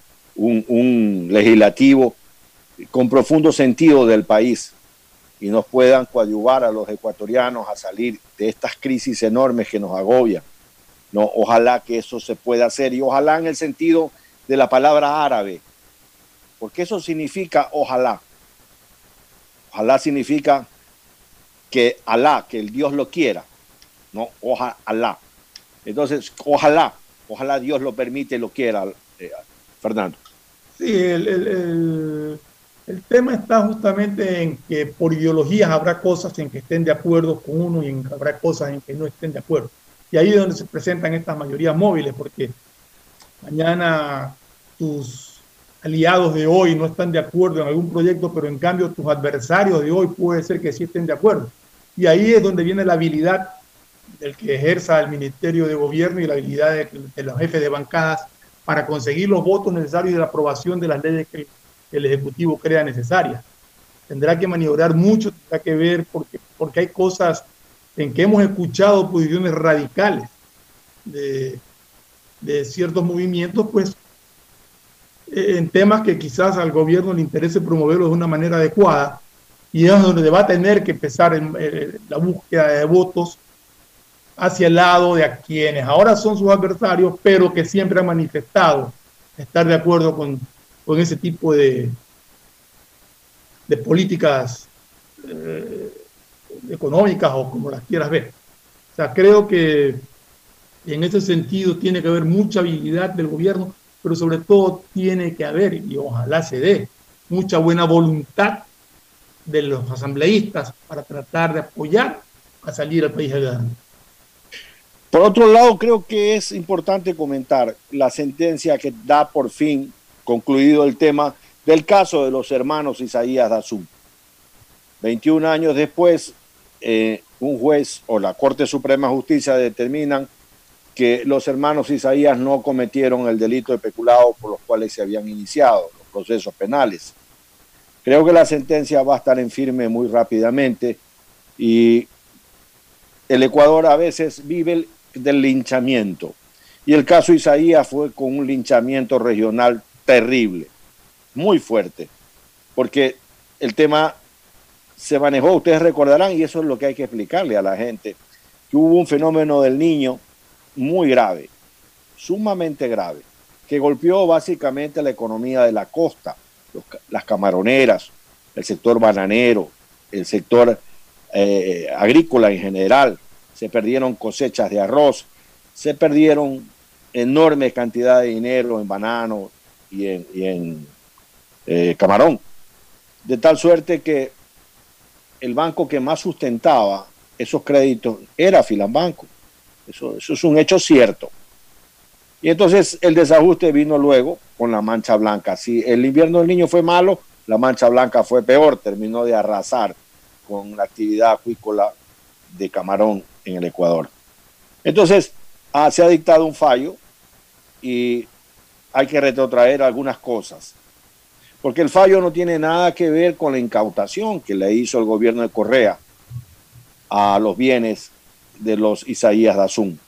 un legislativo con profundo sentido del país y nos puedan coadyuvar a los ecuatorianos a salir de estas crisis enormes que nos agobian. No, ojalá que eso se pueda hacer y ojalá en el sentido de la palabra árabe, porque eso significa ojalá. Ojalá significa que Alá, que el Dios lo quiera, no ojalá. Entonces, ojalá, ojalá Dios lo permite, lo quiera, eh, Fernando. Sí, el, el, tema está justamente en que por ideologías habrá cosas en que estén de acuerdo con uno y en, habrá cosas en que no estén de acuerdo. Y ahí es donde se presentan estas mayorías móviles, porque mañana tus aliados de hoy no están de acuerdo en algún proyecto, pero en cambio tus adversarios de hoy puede ser que sí estén de acuerdo. Y ahí es donde viene la habilidad del que ejerza el Ministerio de Gobierno y la habilidad de, los jefes de bancadas para conseguir los votos necesarios de la aprobación de las leyes que el Ejecutivo crea necesarias. Tendrá que maniobrar mucho, tendrá que ver, porque, porque hay cosas en que hemos escuchado posiciones radicales de, de ciertos movimientos, pues en temas que quizás al gobierno le interese promoverlo de una manera adecuada y es donde va a tener que empezar eh, la búsqueda de votos hacia el lado de a quienes ahora son sus adversarios, pero que siempre han manifestado estar de acuerdo con, con ese tipo de, de políticas eh, económicas o como las quieras ver. O sea, creo que en ese sentido tiene que haber mucha habilidad del gobierno pero sobre todo tiene que haber, y ojalá se dé, mucha buena voluntad de los asambleístas para tratar de apoyar a salir al país adelante. Por otro lado, creo que es importante comentar la sentencia que da por fin concluido el tema del caso de los hermanos Isaías Dazú. 21 años después, eh, un juez o la Corte Suprema de Justicia determinan que los hermanos Isaías no cometieron el delito de peculado por los cuales se habían iniciado los procesos penales. Creo que la sentencia va a estar en firme muy rápidamente y el Ecuador a veces vive del linchamiento. Y el caso Isaías fue con un linchamiento regional terrible, muy fuerte, porque el tema se manejó, ustedes recordarán, y eso es lo que hay que explicarle a la gente, que hubo un fenómeno del niño muy grave, sumamente grave, que golpeó básicamente la economía de la costa, las camaroneras, el sector bananero, el sector eh, agrícola en general, se perdieron cosechas de arroz, se perdieron enormes cantidades de dinero en banano y en, eh, camarón. De tal suerte que el banco que más sustentaba esos créditos era Filambanco. Eso, eso es un hecho cierto. Y entonces el desajuste vino luego con la mancha blanca. Si el invierno del niño fue malo, la mancha blanca fue peor, terminó de arrasar con la actividad acuícola de camarón en el Ecuador. Entonces, ah, se ha dictado un fallo y hay que retrotraer algunas cosas. Porque el fallo no tiene nada que ver con la incautación que le hizo el gobierno de Correa a los bienes de los Isaías Dazún.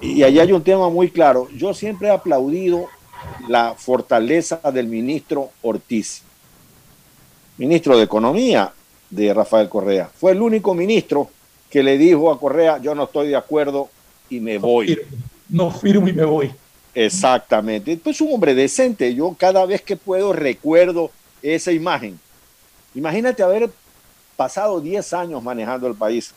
Y allí hay un tema muy claro. Yo siempre he aplaudido la fortaleza del ministro Ortiz, ministro de Economía de Rafael Correa. Fue el único ministro que le dijo a Correa, yo no estoy de acuerdo y me voy. No firmo y me voy. Exactamente. Pues un hombre decente. Yo cada vez que puedo recuerdo esa imagen. Imagínate haber pasado 10 años manejando el país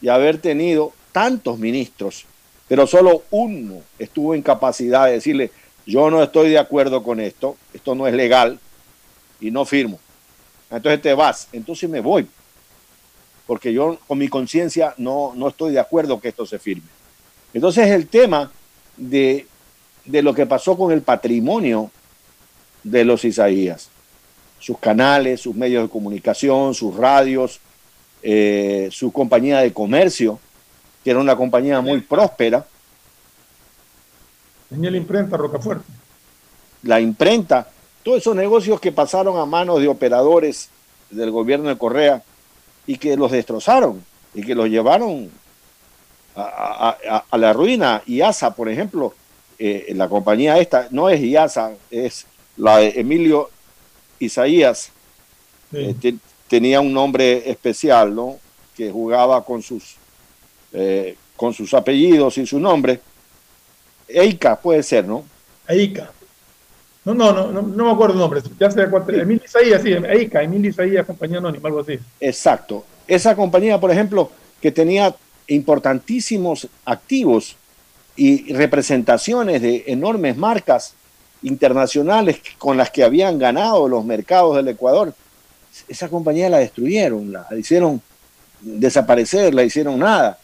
y haber tenido tantos ministros, pero solo uno estuvo en capacidad de decirle, yo no estoy de acuerdo con esto, esto no es legal y no firmo. Entonces te vas, entonces me voy porque yo con mi conciencia no, no estoy de acuerdo que esto se firme. Entonces el tema de, lo que pasó con el patrimonio de los Isaías, sus canales, sus medios de comunicación, sus radios, eh, su compañía de comercio, que era una compañía muy próspera. Tenía la imprenta Rocafuerte. La imprenta, todos esos negocios que pasaron a manos de operadores del gobierno de Correa, y que los destrozaron y que los llevaron a, la ruina. IASA, por ejemplo, eh, la compañía esta no es IASA, es la de Emilio Isaías. Eh, tenía un nombre especial, ¿no? Que jugaba con sus, eh, con sus apellidos y su nombre. Eica puede ser, ¿no? Eica. No, no, no, no, me acuerdo el nombre. Ya sé cuál. Emilio Isaías, sí, EICA, Emilio Isaías, compañía anónima, algo así. Exacto. Esa compañía, por ejemplo, que tenía importantísimos activos y representaciones de enormes marcas internacionales con las que habían ganado los mercados del Ecuador, esa compañía la destruyeron, la hicieron desaparecer, la hicieron nada.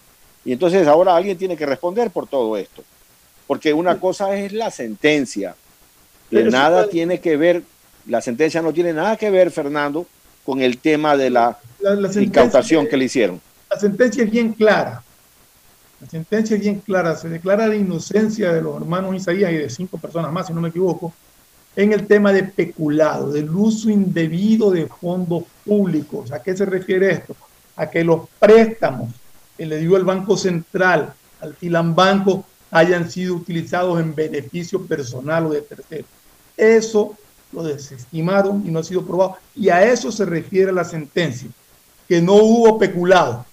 Y entonces ahora alguien tiene que responder por todo esto. Porque una cosa es la sentencia, nada tiene que ver, la sentencia no tiene nada que ver, Fernando, con el tema de la, incautación que le hicieron. La sentencia es bien clara. La sentencia es bien clara. Se declara la inocencia de los hermanos Isaías y de cinco personas más, si no me equivoco, en el tema de peculado, del uso indebido de fondos públicos. ¿A qué se refiere esto? A que los préstamos que le dio el Banco Central al Filambanco hayan sido utilizados en beneficio personal o de terceros. Eso lo desestimaron y no ha sido probado. Y a eso se refiere la sentencia, que no hubo peculado.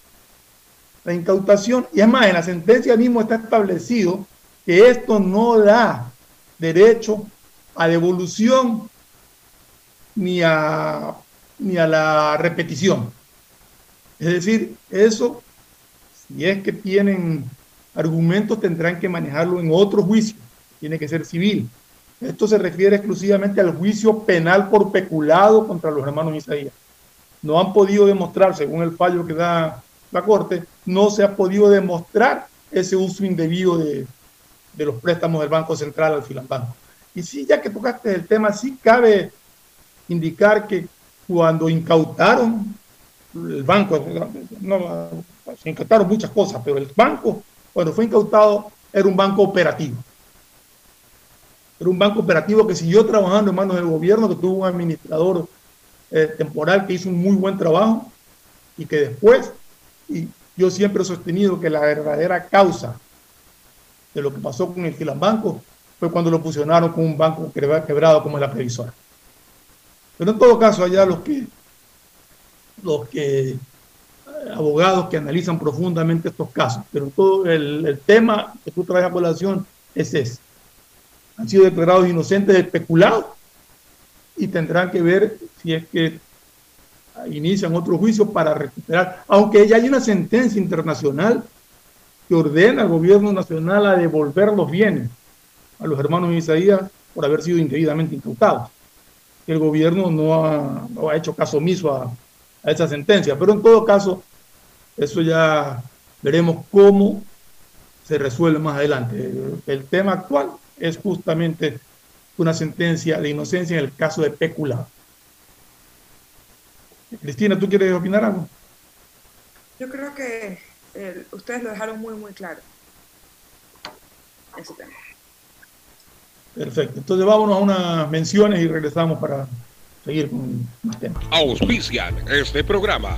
La incautación, y es más, en la sentencia mismo está establecido que esto no da derecho a devolución ni a, ni a la repetición. Es decir, eso, si es que tienen argumentos, tendrán que manejarlo en otro juicio, tiene que ser civil. Esto se refiere exclusivamente al juicio penal por peculado contra los hermanos Isaías. no han podido demostrar, según el fallo que da la Corte, no se ha podido demostrar ese uso indebido de, los préstamos del Banco Central al Filambanco. Y sí, ya que tocaste el tema, sí cabe indicar que cuando incautaron el banco, no, se incautaron muchas cosas, pero el banco, cuando fue incautado, era un banco operativo. Era un banco operativo que siguió trabajando en manos del gobierno, que tuvo un administrador eh, temporal que hizo un muy buen trabajo y que después, y yo siempre he sostenido que la verdadera causa de lo que pasó con el Filambanco fue cuando lo fusionaron con un banco quebrado como la Previsora. Pero en todo caso, allá los que, los que, abogados que analizan profundamente estos casos, pero todo el, tema que tú traes a población es ese. Han sido declarados inocentes de especulado y tendrán que ver si es que inician otro juicio para recuperar, aunque ya hay una sentencia internacional que ordena al gobierno nacional a devolver los bienes a los hermanos Isaías por haber sido indebidamente incautados. El gobierno no ha, hecho caso omiso a, a esa sentencia, pero en todo caso, eso ya veremos cómo se resuelve más adelante. El, tema actual es justamente una sentencia de inocencia en el caso de peculado. Cristina, ¿tú quieres opinar algo? Yo creo que ustedes lo dejaron muy, muy claro. Ese tema. Perfecto. Entonces vámonos a unas menciones y regresamos para seguir con más temas. Auspician este programa.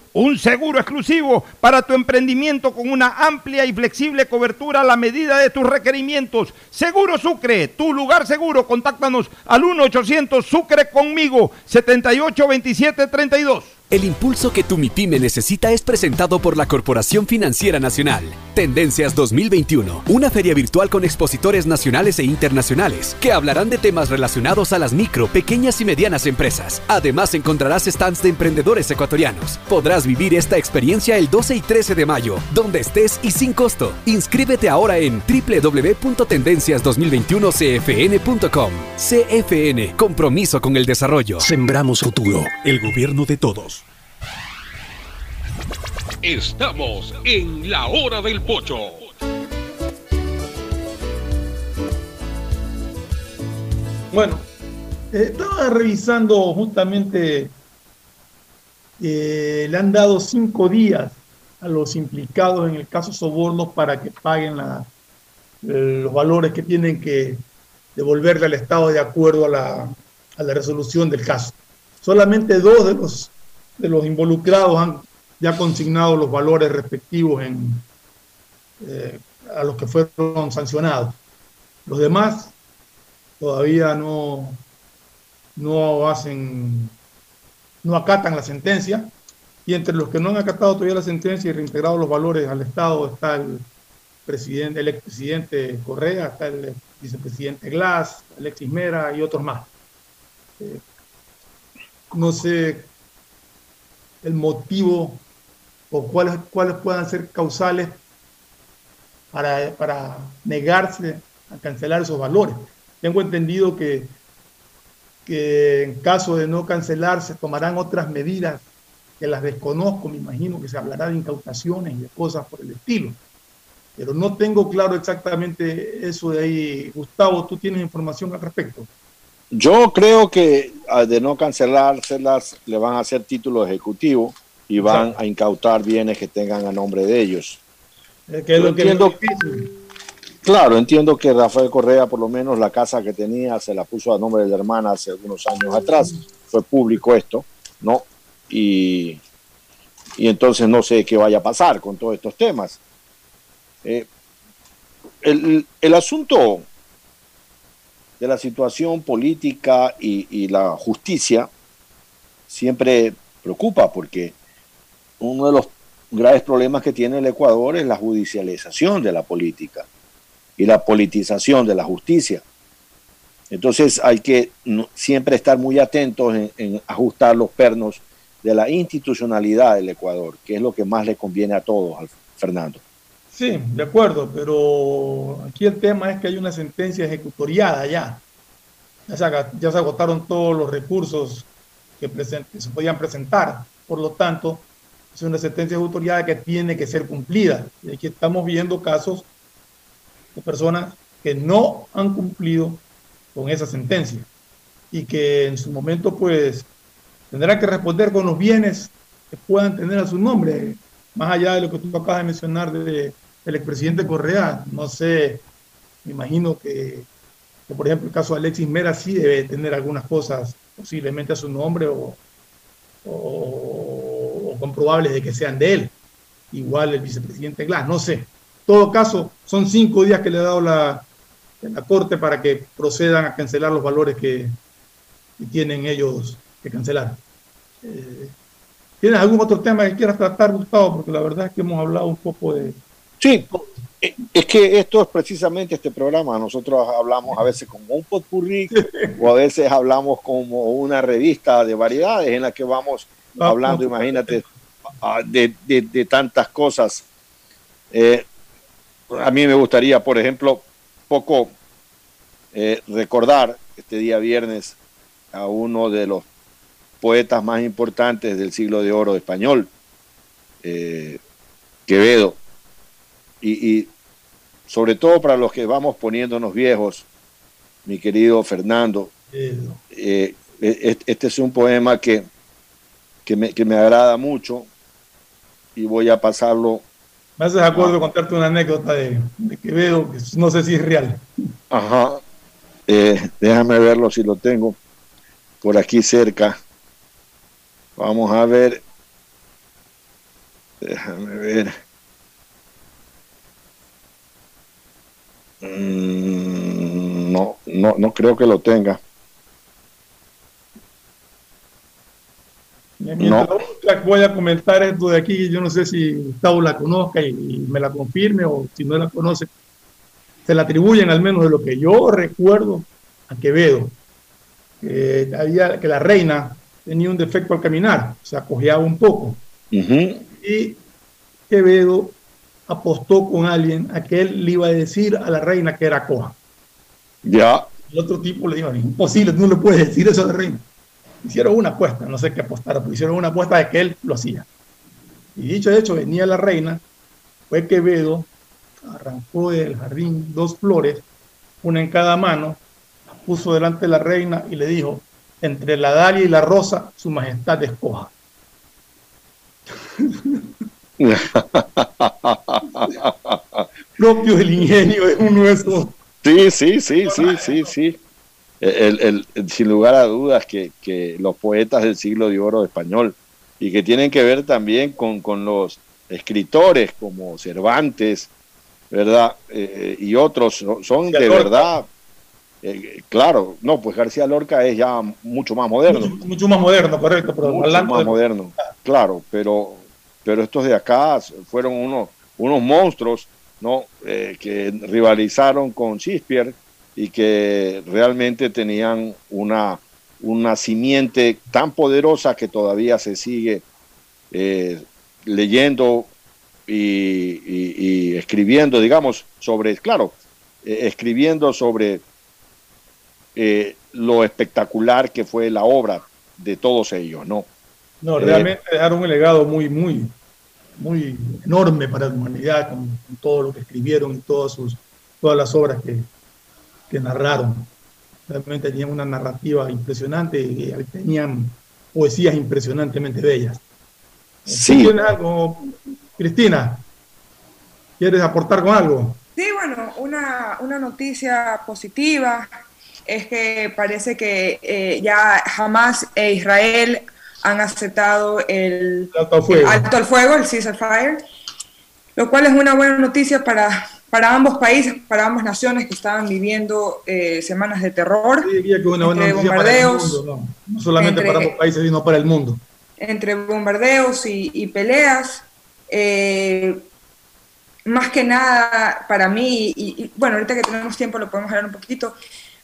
un seguro exclusivo para tu emprendimiento con una amplia y flexible cobertura a la medida de tus requerimientos. Seguro Sucre, tu lugar seguro. Contáctanos al 1-800 Sucre conmigo, 782732. El impulso que tu MIPYME necesita es presentado por la Corporación Financiera Nacional. Tendencias 2021, una feria virtual con expositores nacionales e internacionales que hablarán de temas relacionados a las micro, pequeñas y medianas empresas. Además encontrarás stands de emprendedores ecuatorianos. Podrás vivir esta experiencia el 12 y 13 de mayo, donde estés y sin costo. Inscríbete ahora en www.tendencias2021cfn.com. CFN, compromiso con el desarrollo. Sembramos futuro, el gobierno de todos. Estamos en la hora del pocho. Bueno, estaba revisando justamente, eh, le han dado cinco días a los implicados en el caso Sobornos para que paguen la, los valores que tienen que devolverle al Estado de acuerdo a la, a la resolución del caso. Solamente dos de los, de los involucrados han ya consignado los valores respectivos eh, a los que fueron sancionados. Los demás todavía no, no hacen, no acatan la sentencia y entre los que no han acatado todavía la sentencia y reintegrado los valores al Estado está el presidente, el expresidente Correa, está el vicepresidente Glass, Alexis Mera y otros más. Eh, no sé el motivo o cuáles, cuáles puedan ser causales para, para negarse a cancelar esos valores. Tengo entendido que, que en caso de no cancelar se tomarán otras medidas que las desconozco, me imagino que se hablará de incautaciones y de cosas por el estilo. Pero no tengo claro exactamente eso de ahí. Gustavo, ¿tú tienes información al respecto? Yo creo que de no cancelárselas le van a hacer título ejecutivo y van a incautar bienes que tengan a nombre de ellos. que es lo que entiendo, claro, entiendo que Rafael Correa, por lo menos la casa que tenía, se la puso a nombre de la hermana hace algunos años atrás. Fue público esto, ¿no? Y, y entonces no sé qué vaya a pasar con todos estos temas. Eh, el, el asunto de la situación política y, la justicia siempre preocupa porque uno de los graves problemas que tiene el Ecuador es la judicialización de la política y la politización de la justicia. Entonces hay que siempre estar muy atentos en, ajustar los pernos de la institucionalidad del Ecuador, que es lo que más le conviene a todos, Fernando. Sí, de acuerdo, pero aquí el tema es que hay una sentencia ejecutoriada ya. Ya se, agotaron todos los recursos que, se podían presentar. Por lo tanto, es una sentencia ejecutoriada que tiene que ser cumplida. Y aquí estamos viendo casos de personas que no han cumplido con esa sentencia y que en su momento pues tendrán que responder con los bienes que puedan tener a su nombre, más allá de lo que tú acabas de mencionar de el expresidente Correa, no sé, me imagino que, por ejemplo, el caso de Alexis Mera sí debe tener algunas cosas posiblemente a su nombre o, o, comprobables de que sean de él. Igual el vicepresidente Glass, no sé. Todo caso, son cinco días que le ha dado la, la Corte para que procedan a cancelar los valores que, tienen ellos que cancelar. Eh, ¿Tienes algún otro tema que quieras tratar, Gustavo? Porque la verdad es que hemos hablado un poco de, Sí, eh, es que esto es precisamente este programa. Nosotros hablamos a veces como un potpourri o a veces hablamos como una revista de variedades en la que vamos hablando, imagínate, ah, de, tantas cosas. Eh, a mí me gustaría, por ejemplo, poco eh, recordar este día viernes a uno de los poetas más importantes del siglo de oro español, Quevedo y, sobre todo para los que vamos poniéndonos viejos, mi querido Fernando, eh, e, este es un poema que, que, me, agrada mucho y voy a pasarlo. Me haces de acuerdo contarte una anécdota de, Quevedo, que no sé si es real. Ajá, eh, déjame verlo si lo tengo por aquí cerca. Vamos a ver. Déjame ver. Mm, no, no, no creo que lo tenga. No. Voy a comentar esto de aquí, yo no sé si Gustavo la conozca y, me la confirme o si no la conoce. Se la atribuyen al menos de lo que yo recuerdo a Quevedo. Que, había, que la reina tenía un defecto al caminar, se acogeaba un poco. Y Quevedo apostó con alguien a que él le iba a decir a la reina que era coja. Ya. El otro tipo le dijo, imposible, tú no le puedes decir eso a la reina. Hicieron una apuesta, no sé qué apostara, pero hicieron una apuesta de que él lo hacía. Y dicho de hecho, venía la reina, fue Quevedo, arrancó del jardín dos flores, una en cada mano, puso delante de la reina y le dijo, entre la dalia y la rosa, su majestad escoja. Propio del ingenio es uno de esos. Sí, sí, sí, sí, sí, sí. El, el, sin lugar a dudas que, que, los poetas del siglo de oro español y que tienen que ver también con, con los escritores como Cervantes, ¿verdad? Eh, y otros son de verdad, eh, claro, no, pues García Lorca es ya mucho más moderno. Mucho, más moderno, correcto, pero mucho más moderno, claro, pero, pero estos de acá fueron unos, unos monstruos, ¿no? Eh, que rivalizaron con Shakespeare y que realmente tenían una, una simiente tan poderosa que todavía se sigue leyendo y, escribiendo, digamos, sobre, claro, eh, escribiendo sobre eh, lo espectacular que fue la obra de todos ellos, ¿no? No, realmente dejaron un legado muy, muy, muy enorme para la humanidad con, todo lo que escribieron y todas, sus, todas las obras que, que narraron. Realmente tenían una narrativa impresionante y tenían poesías impresionantemente bellas. Sí. algo, Cristina? ¿Quieres aportar con algo? Sí, bueno, una, una noticia positiva es que parece que eh, ya jamás e Israel han aceptado el, alto al fuego, el, alto fuego, el ceasefire, lo cual es una buena noticia para, para ambos países, para ambas naciones que estaban viviendo eh, semanas de terror, sí, que una buena bombardeos, no, no, solamente para ambos países, sino para el mundo entre bombardeos y, peleas. Eh, más que nada, para mí, y, bueno, ahorita que tenemos tiempo lo podemos hablar un poquito,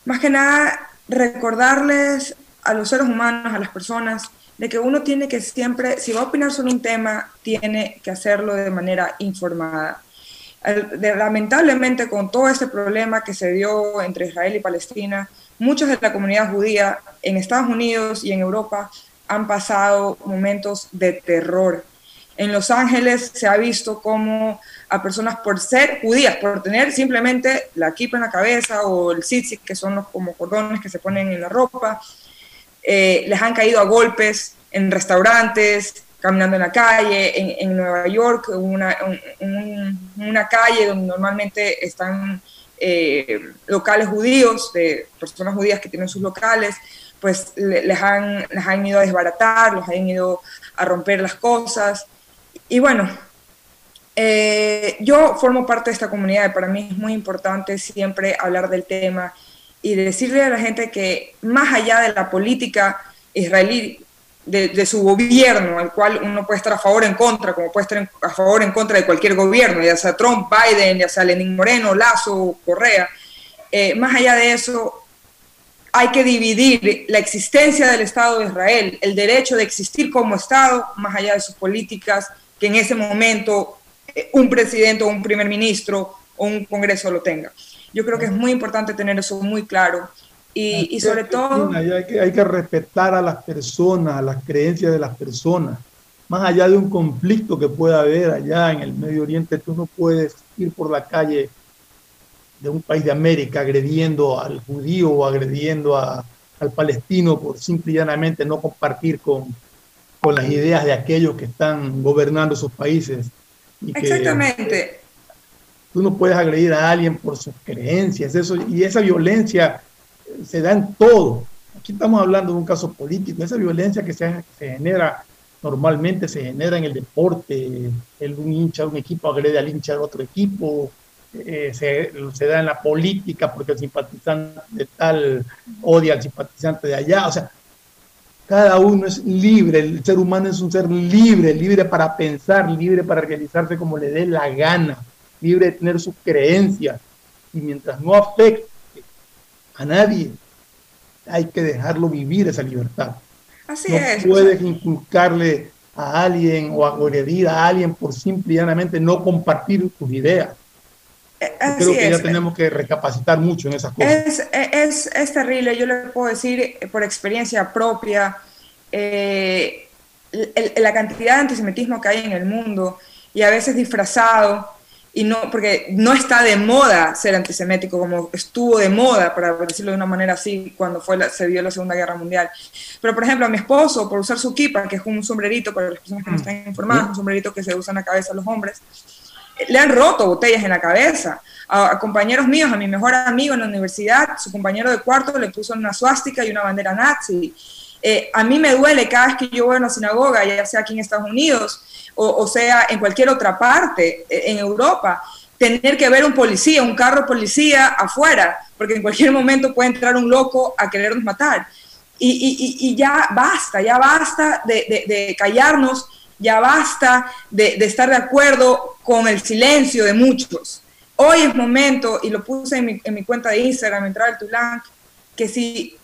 más que nada recordarles a los seres humanos, a las personas, de que uno tiene que siempre, si va a opinar sobre un tema, tiene que hacerlo de manera informada. Lamentablemente, con todo este problema que se dio entre Israel y Palestina, muchos de la comunidad judía en Estados Unidos y en Europa han pasado momentos de terror. En Los Ángeles se ha visto como a personas por ser judías, por tener simplemente la kipa en la cabeza o el tzitzit, que son los como cordones que se ponen en la ropa, eh, les han caído a golpes en restaurantes, caminando en la calle, en, Nueva York, una, una calle donde normalmente están eh, locales judíos, de personas judías que tienen sus locales, pues les han, les han ido a desbaratar, los han ido a romper las cosas. Y bueno, eh, yo formo parte de esta comunidad y para mí es muy importante siempre hablar del tema y decirle a la gente que más allá de la política israelí, de, su gobierno, al cual uno puede estar a favor o en contra, como puede estar a favor o en contra de cualquier gobierno, ya sea Trump, Biden, ya sea Lenin Moreno, Lazo, Correa, eh, más allá de eso, hay que dividir la existencia del Estado de Israel, el derecho de existir como Estado, más allá de sus políticas, que en ese momento eh, un presidente o un primer ministro o un Congreso lo tenga. Yo creo que es muy importante tener eso muy claro. Y, sobre todo... Hay que, hay que respetar a las personas, a las creencias de las personas. Más allá de un conflicto que pueda haber allá en el Medio Oriente, tú no puedes ir por la calle de un país de América agrediendo al judío o agrediendo al palestino por simple y llanamente no compartir con, con las ideas de aquellos que están gobernando sus países. Exactamente. Tú no puedes agredir a alguien por sus creencias, eso, y esa violencia se da en todo. Aquí estamos hablando de un caso político, esa violencia que se, se genera normalmente se genera en el deporte, el, un hincha de un equipo agrede al hincha de otro equipo, eh, se, da en la política porque el simpatizante de tal odia al simpatizante de allá. O sea, cada uno es libre, el ser humano es un ser libre, libre para pensar, libre para realizarse como le dé la gana, libre de tener sus creencias. Y mientras no afecte a nadie, hay que dejarlo vivir esa libertad. Así no es. puedes inculcarle a alguien o agredir a alguien por simple y llanamente no compartir tus ideas creo que ya tenemos que recapacitar mucho en esas cosas. Es, es, terrible, yo le puedo decir eh, por experiencia propia, eh, la cantidad de antisemitismo que hay en el mundo y a veces disfrazado y no, porque no está de moda ser antisemético como estuvo de moda, para decirlo de una manera así, cuando fue se vio la Segunda Guerra Mundial. Pero, por ejemplo, a mi esposo, por usar su kipa, que es un sombrerito, para las personas que no mm. están informadas, un sombrerito que se usa en la cabeza a los hombres, le han roto botellas en la cabeza. A, compañeros míos, a mi mejor amigo en la universidad, su compañero de cuarto le puso una suástica y una bandera nazi. Eh, a mí me duele cada vez que yo voy a una sinagoga, ya sea aquí en Estados Unidos o, sea en cualquier otra parte, eh, en Europa, tener que ver un policía, un carro policía afuera, porque en cualquier momento puede entrar un loco a querernos matar. Y, ya basta, ya basta de, callarnos, ya basta de, estar de acuerdo con el silencio de muchos. Hoy es momento, y lo puse en mi, cuenta de Instagram, entrar al Tulán, que si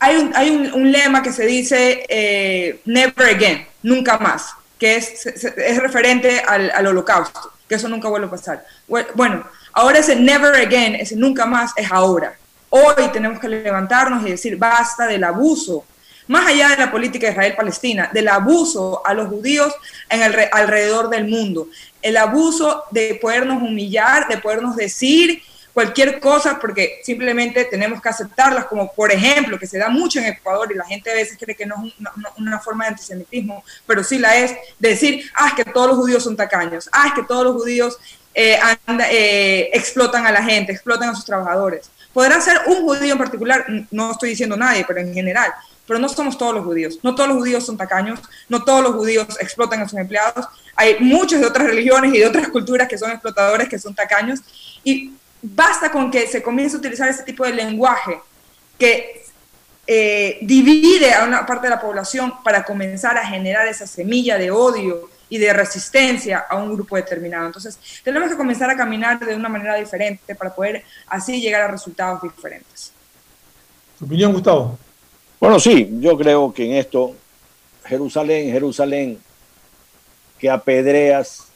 hay un, hay un, lema que se dice eh, never again, nunca más, que es, es referente al, holocausto, que eso nunca vuelve a pasar. Bueno, ahora ese never again, ese nunca más, es ahora. Hoy tenemos que levantarnos y decir basta del abuso, más allá de la política Israel-Palestina, del abuso a los judíos en el, alrededor del mundo, el abuso de podernos humillar, de podernos decir cualquier cosa porque simplemente tenemos que aceptarlas, como por ejemplo, que se da mucho en Ecuador y la gente a veces cree que no es una, forma de antisemitismo, pero sí la es, decir, ah, es que todos los judíos son tacaños, ah, es que todos los judíos eh, eh, explotan a la gente, explotan a sus trabajadores. Podrá ser un judío en particular, no estoy diciendo nadie, pero en general, pero no somos todos los judíos. No todos los judíos son tacaños, no todos los judíos explotan a sus empleados. Hay muchas de otras religiones y de otras culturas que son explotadores, que son tacaños, y basta con que se comience a utilizar ese tipo de lenguaje que eh, divide a una parte de la población para comenzar a generar esa semilla de odio y de resistencia a un grupo determinado. Entonces, tenemos que comenzar a caminar de una manera diferente para poder así llegar a resultados diferentes. ¿Tu opinión, Gustavo? Bueno, sí, yo creo que en esto, Jerusalén, Jerusalén, que apedreas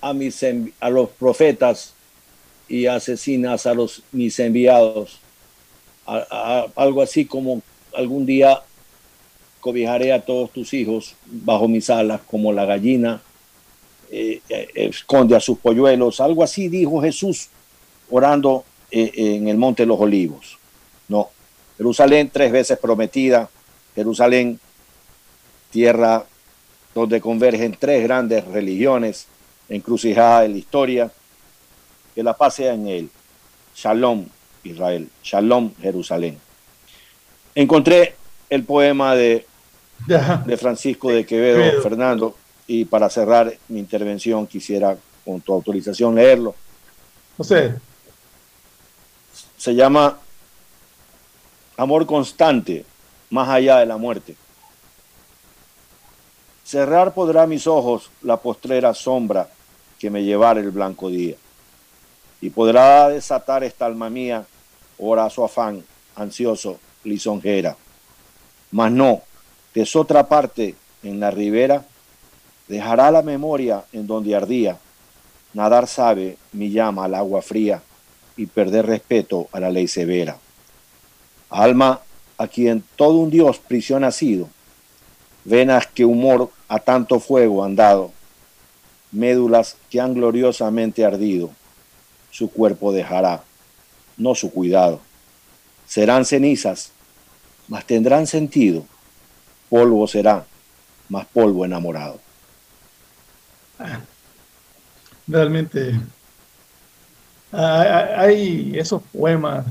a, mis, a los profetas y asesinas a los mis enviados. algo así como algún día cobijaré a todos tus hijos bajo mis alas, como la gallina eh, eh, esconde a sus polluelos. Algo así dijo Jesús orando eh, en el Monte de los Olivos. No, Jerusalén tres veces prometida, Jerusalén, tierra donde convergen tres grandes religiones, encrucijada en la historia, que la paz sea en él. Shalom, Israel. Shalom, Jerusalén. Encontré el poema de, de Francisco de Quevedo, Fernando, y para cerrar mi intervención quisiera, con tu autorización, leerlo. José. Se llama Amor constante, más allá de la muerte. Cerrar podrá mis ojos la postrera sombra que me llevara el blanco día y podrá desatar esta alma mía, ora su afán, ansioso, lisonjera. Mas no, que es otra parte en la ribera, dejará la memoria en donde ardía, nadar sabe mi llama al agua fría y perder respeto a la ley severa. Alma a quien todo un Dios prisión ha sido, venas que humor a tanto fuego han dado, médulas que han gloriosamente ardido, su cuerpo dejará, no su cuidado. Serán cenizas, mas tendrán sentido. Polvo será, más polvo enamorado. Realmente hay esos poemas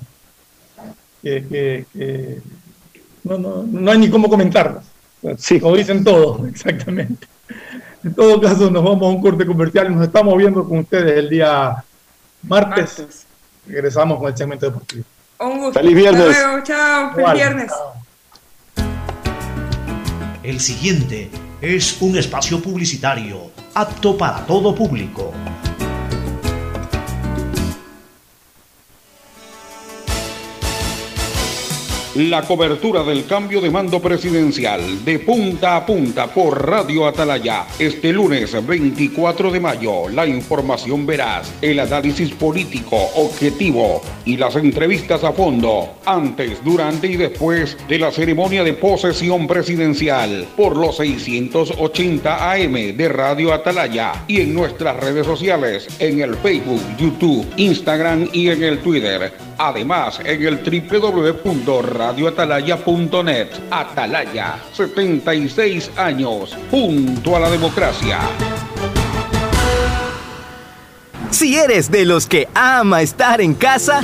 que, no, no, no, hay ni cómo comentarlos. Sí. Lo dicen todo, exactamente. En todo caso, nos vamos a un corte comercial y nos estamos viendo con ustedes el día martes, regresamos con el segmento deportivo. Un gusto. Feliz viernes. Chao. Feliz viernes. El siguiente es un espacio publicitario apto para todo público. La cobertura del cambio de mando presidencial de punta a punta por Radio Atalaya. Este lunes 24 de mayo, la información veraz, el análisis político objetivo y las entrevistas a fondo, antes, durante y después de la ceremonia de posesión presidencial por los 680 AM de Radio Atalaya y en nuestras redes sociales, en el Facebook, YouTube, Instagram y en el Twitter. Además, en el www.radioatalaya.net. Atalaya, 76 años, junto a la democracia. Si eres de los que ama estar en casa,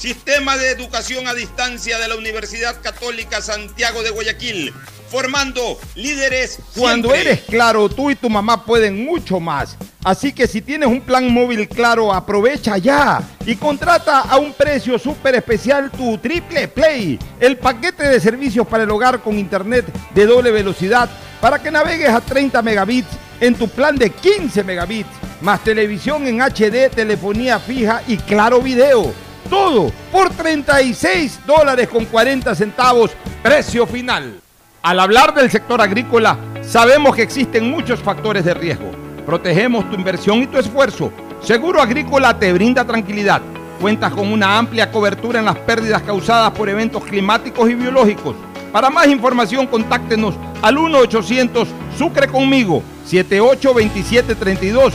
Sistema de Educación a Distancia de la Universidad Católica Santiago de Guayaquil, formando líderes. Cuando siempre. eres claro, tú y tu mamá pueden mucho más. Así que si tienes un plan móvil claro, aprovecha ya y contrata a un precio súper especial tu Triple Play, el paquete de servicios para el hogar con internet de doble velocidad para que navegues a 30 megabits en tu plan de 15 megabits, más televisión en HD, telefonía fija y claro video. Todo por 36 dólares con 40 centavos, precio final. Al hablar del sector agrícola, sabemos que existen muchos factores de riesgo. Protegemos tu inversión y tu esfuerzo. Seguro Agrícola te brinda tranquilidad. Cuentas con una amplia cobertura en las pérdidas causadas por eventos climáticos y biológicos. Para más información, contáctenos al 1-800 Sucre conmigo 782732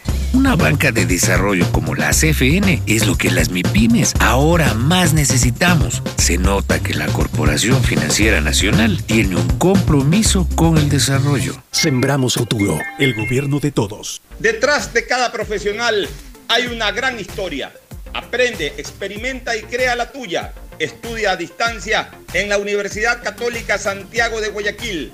Una banca de desarrollo como la CFN es lo que las MIPIMES ahora más necesitamos. Se nota que la Corporación Financiera Nacional tiene un compromiso con el desarrollo. Sembramos futuro, el gobierno de todos. Detrás de cada profesional hay una gran historia. Aprende, experimenta y crea la tuya. Estudia a distancia en la Universidad Católica Santiago de Guayaquil.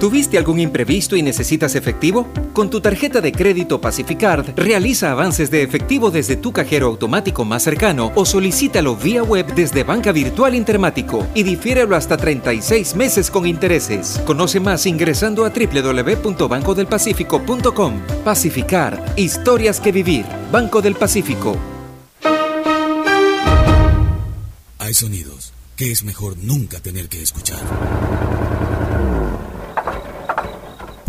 ¿Tuviste algún imprevisto y necesitas efectivo? Con tu tarjeta de crédito Pacificard, realiza avances de efectivo desde tu cajero automático más cercano o solicítalo vía web desde Banca Virtual Intermático y difiérelo hasta 36 meses con intereses. Conoce más ingresando a www.bancodelpacifico.com. Pacificard, historias que vivir. Banco del Pacífico. Hay sonidos que es mejor nunca tener que escuchar.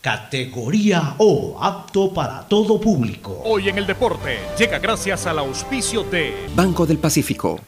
categoría O, apto para todo público. Hoy en el deporte llega gracias al auspicio de Banco del Pacífico.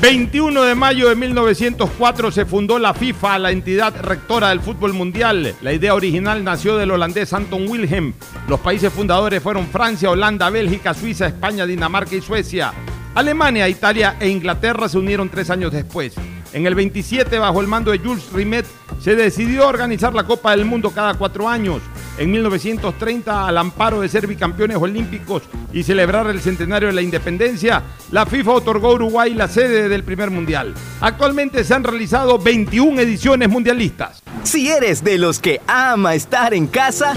21 de mayo de 1904 se fundó la FIFA, la entidad rectora del fútbol mundial. La idea original nació del holandés Anton Wilhelm. Los países fundadores fueron Francia, Holanda, Bélgica, Suiza, España, Dinamarca y Suecia. Alemania, Italia e Inglaterra se unieron tres años después. En el 27, bajo el mando de Jules Rimet, se decidió organizar la Copa del Mundo cada cuatro años. En 1930, al amparo de ser bicampeones olímpicos y celebrar el centenario de la independencia, la FIFA otorgó a Uruguay la sede del primer mundial. Actualmente se han realizado 21 ediciones mundialistas. Si eres de los que ama estar en casa,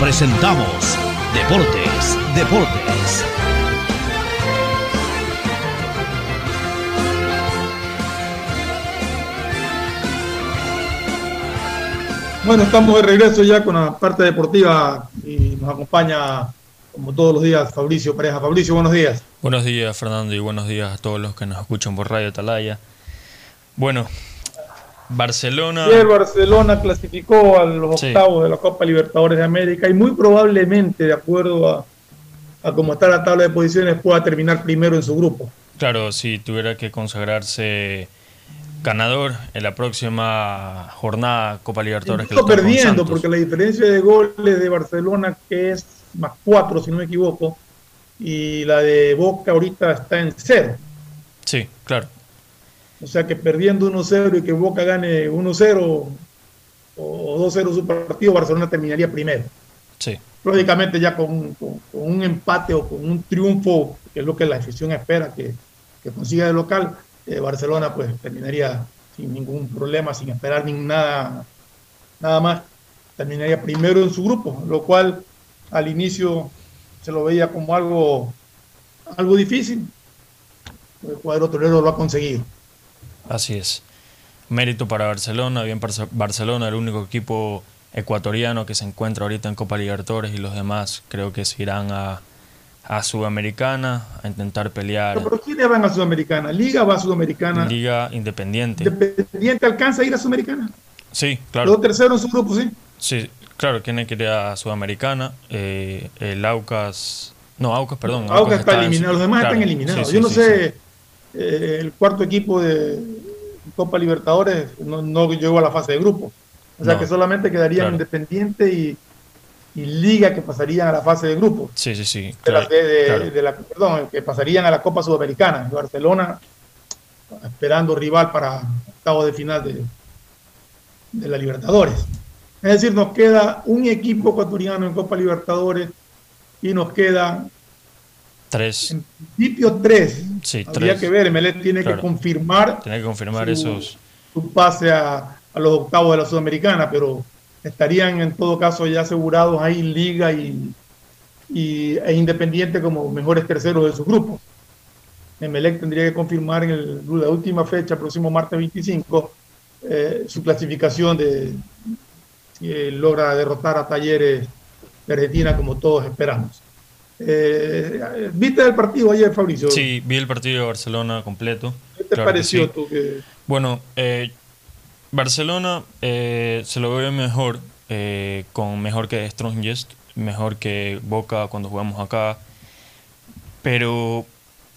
presentamos Deportes, Deportes. Bueno, estamos de regreso ya con la parte deportiva y nos acompaña, como todos los días, Fabricio Pareja. Fabricio, buenos días. Buenos días, Fernando, y buenos días a todos los que nos escuchan por Radio Atalaya. Bueno, Barcelona. Sí, el Barcelona clasificó a los octavos de la Copa Libertadores de América y muy probablemente, de acuerdo a, a cómo está la tabla de posiciones, pueda terminar primero en su grupo. Claro, si tuviera que consagrarse ganador en la próxima jornada Copa Libertadores. Está perdiendo porque la diferencia de goles de Barcelona que es más cuatro si no me equivoco y la de Boca ahorita está en cero. Sí, claro. O sea que perdiendo 1-0 y que Boca gane 1-0 o 2-0 su partido, Barcelona terminaría primero. Sí. Lógicamente ya con, con, con, un empate o con un triunfo, que es lo que la afición espera que, que consiga de local, eh, Barcelona pues terminaría sin ningún problema, sin esperar ni nada, nada más. Terminaría primero en su grupo, lo cual al inicio se lo veía como algo, algo difícil. El cuadro torero lo ha conseguido. Así es. Mérito para Barcelona, bien Barcelona, el único equipo ecuatoriano que se encuentra ahorita en Copa Libertadores y los demás creo que se irán a, a Sudamericana a intentar pelear. ¿Pero quiénes van a Sudamericana? ¿Liga va a Sudamericana? Liga Independiente. ¿Independiente alcanza a ir a Sudamericana? Sí, claro. Los terceros en su grupo, sí. Sí, claro, tiene que ir a Sudamericana. Eh, el Aucas. No, Aucas, perdón. Aucas, Aucas está, está eliminado, los demás claro, están eliminados. Sí, sí, Yo no sé, eh, el cuarto equipo de Copa Libertadores no, no, llegó a la fase de grupo. O sea no, que solamente quedarían claro. Independiente y, y, Liga que pasarían a la fase de grupo. Sí, sí, sí. De la, de, de, de la, perdón, que pasarían a la Copa Sudamericana. Barcelona esperando rival para octavo de final de, de la Libertadores. Es decir, nos queda un equipo ecuatoriano en Copa Libertadores y nos quedan Tres. En principio tres. Sí, Habría tres. que ver, Melec tiene Claro. que confirmar Tiene que confirmar su, esos. su pase a, a los octavos de la Sudamericana, pero estarían en todo caso ya asegurados ahí Liga y, y- e Independiente como mejores terceros de su grupo. Emelec tendría que confirmar en el- la última fecha, próximo martes 25, eh, su clasificación de si eh, logra derrotar a Talleres de Argentina como todos esperamos. Eh, ¿Viste el partido ayer, Fabricio? Sí, vi el partido de Barcelona completo. ¿Qué te pareció tú? Que... Bueno, eh, Barcelona eh, se lo ve mejor, con mejor que Strongest, mejor que Boca cuando jugamos acá, pero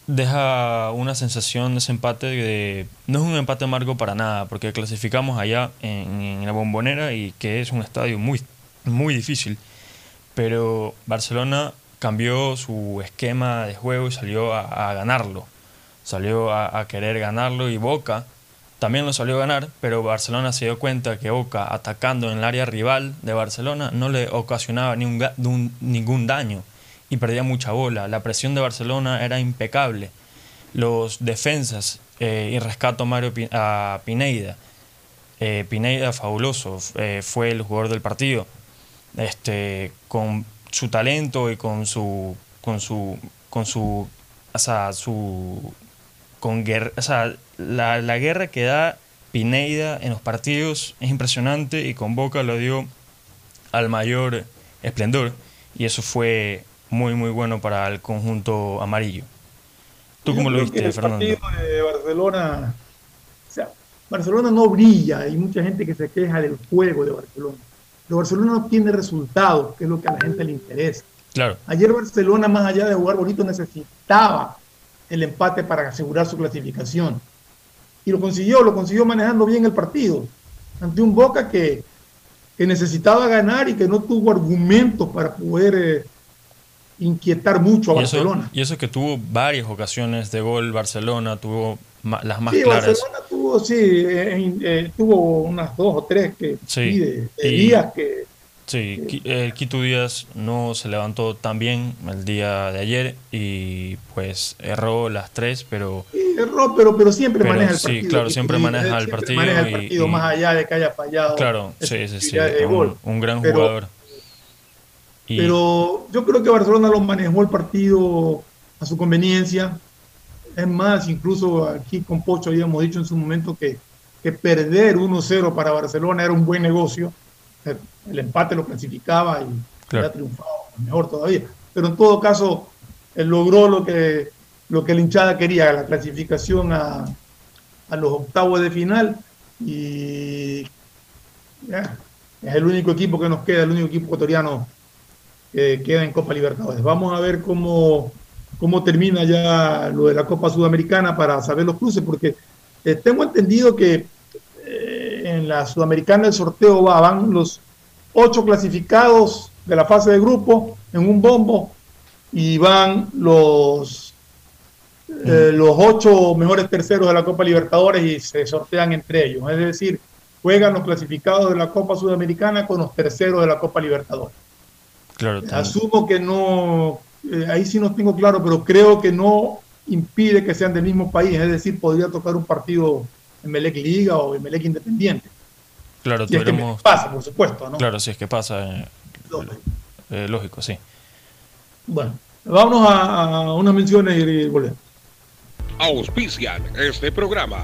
deja una sensación de ese empate de... No es un empate amargo para nada, porque clasificamos allá en, en la bombonera y que es un estadio muy, muy difícil, pero Barcelona cambió su esquema de juego y salió a, ganarlo. Salió a, querer ganarlo y Boca también lo salió a ganar, pero Barcelona se dio cuenta que Boca atacando en el área rival de Barcelona no le ocasionaba ni un, ningún daño y perdía mucha bola. La presión de Barcelona era impecable. Los defensas, eh, y rescato Mario a Pineida. Eh, Pineida, fabuloso, eh, fue el jugador del partido. Este, con su talento y con su con su con su o sea, su con guerra, o sea, la, la, guerra que da Pineida en los partidos es impresionante y con Boca lo dio al mayor esplendor y eso fue muy muy bueno para el conjunto amarillo. ¿Tú cómo lo viste, Fernando? El partido de Barcelona, o sea, Barcelona no brilla, hay mucha gente que se queja del juego de Barcelona. Pero Barcelona no tiene resultados, que es lo que a la gente le interesa. Claro. Ayer Barcelona, más allá de jugar bonito, necesitaba el empate para asegurar su clasificación. Y lo consiguió, lo consiguió manejando bien el partido. Ante un Boca que, que necesitaba ganar y que no tuvo argumentos para poder eh, inquietar mucho a y Barcelona. Eso, y eso que tuvo varias ocasiones de gol Barcelona, tuvo las más sí, claras. Barcelona tuvo, sí, eh, eh, tuvo unas dos o tres que sí. de, de y, días que Sí, el Quito Díaz no se levantó tan bien el día de ayer y pues erró las tres, pero... Sí, erró, pero, pero siempre pero, maneja el partido. Sí, claro, siempre Quito maneja Díaz, el partido. Maneja el partido y, más allá de que haya fallado. Claro, sí, sí, sí. Un, un, gran pero, jugador. Y, pero yo creo que Barcelona lo manejó el partido a su conveniencia. Es más, incluso aquí con Pocho habíamos dicho en su momento que, que perder 1-0 para Barcelona era un buen negocio el empate lo clasificaba y claro. ha triunfado mejor todavía. Pero en todo caso, él logró lo que, lo que la hinchada quería, la clasificación a, a los octavos de final y ya, es el único equipo que nos queda, el único equipo ecuatoriano que queda en Copa Libertadores. Vamos a ver cómo, cómo termina ya lo de la Copa Sudamericana para saber los cruces, porque eh, tengo entendido que en la Sudamericana el sorteo va, van los ocho clasificados de la fase de grupo en un bombo y van los, eh, los ocho mejores terceros de la Copa Libertadores y se sortean entre ellos. Es decir, juegan los clasificados de la Copa Sudamericana con los terceros de la Copa Libertadores. Claro, Asumo que no, eh, ahí sí no tengo claro, pero creo que no impide que sean del mismo país, es decir, podría tocar un partido Emelec Liga o Emelec Independiente. Claro, si tuviéramos... es que pasa, por supuesto, ¿no? Claro, si es que pasa, eh, lógico. Eh, lógico, sí. Bueno, vámonos a, a unas menciones y volvemos. Auspician este programa.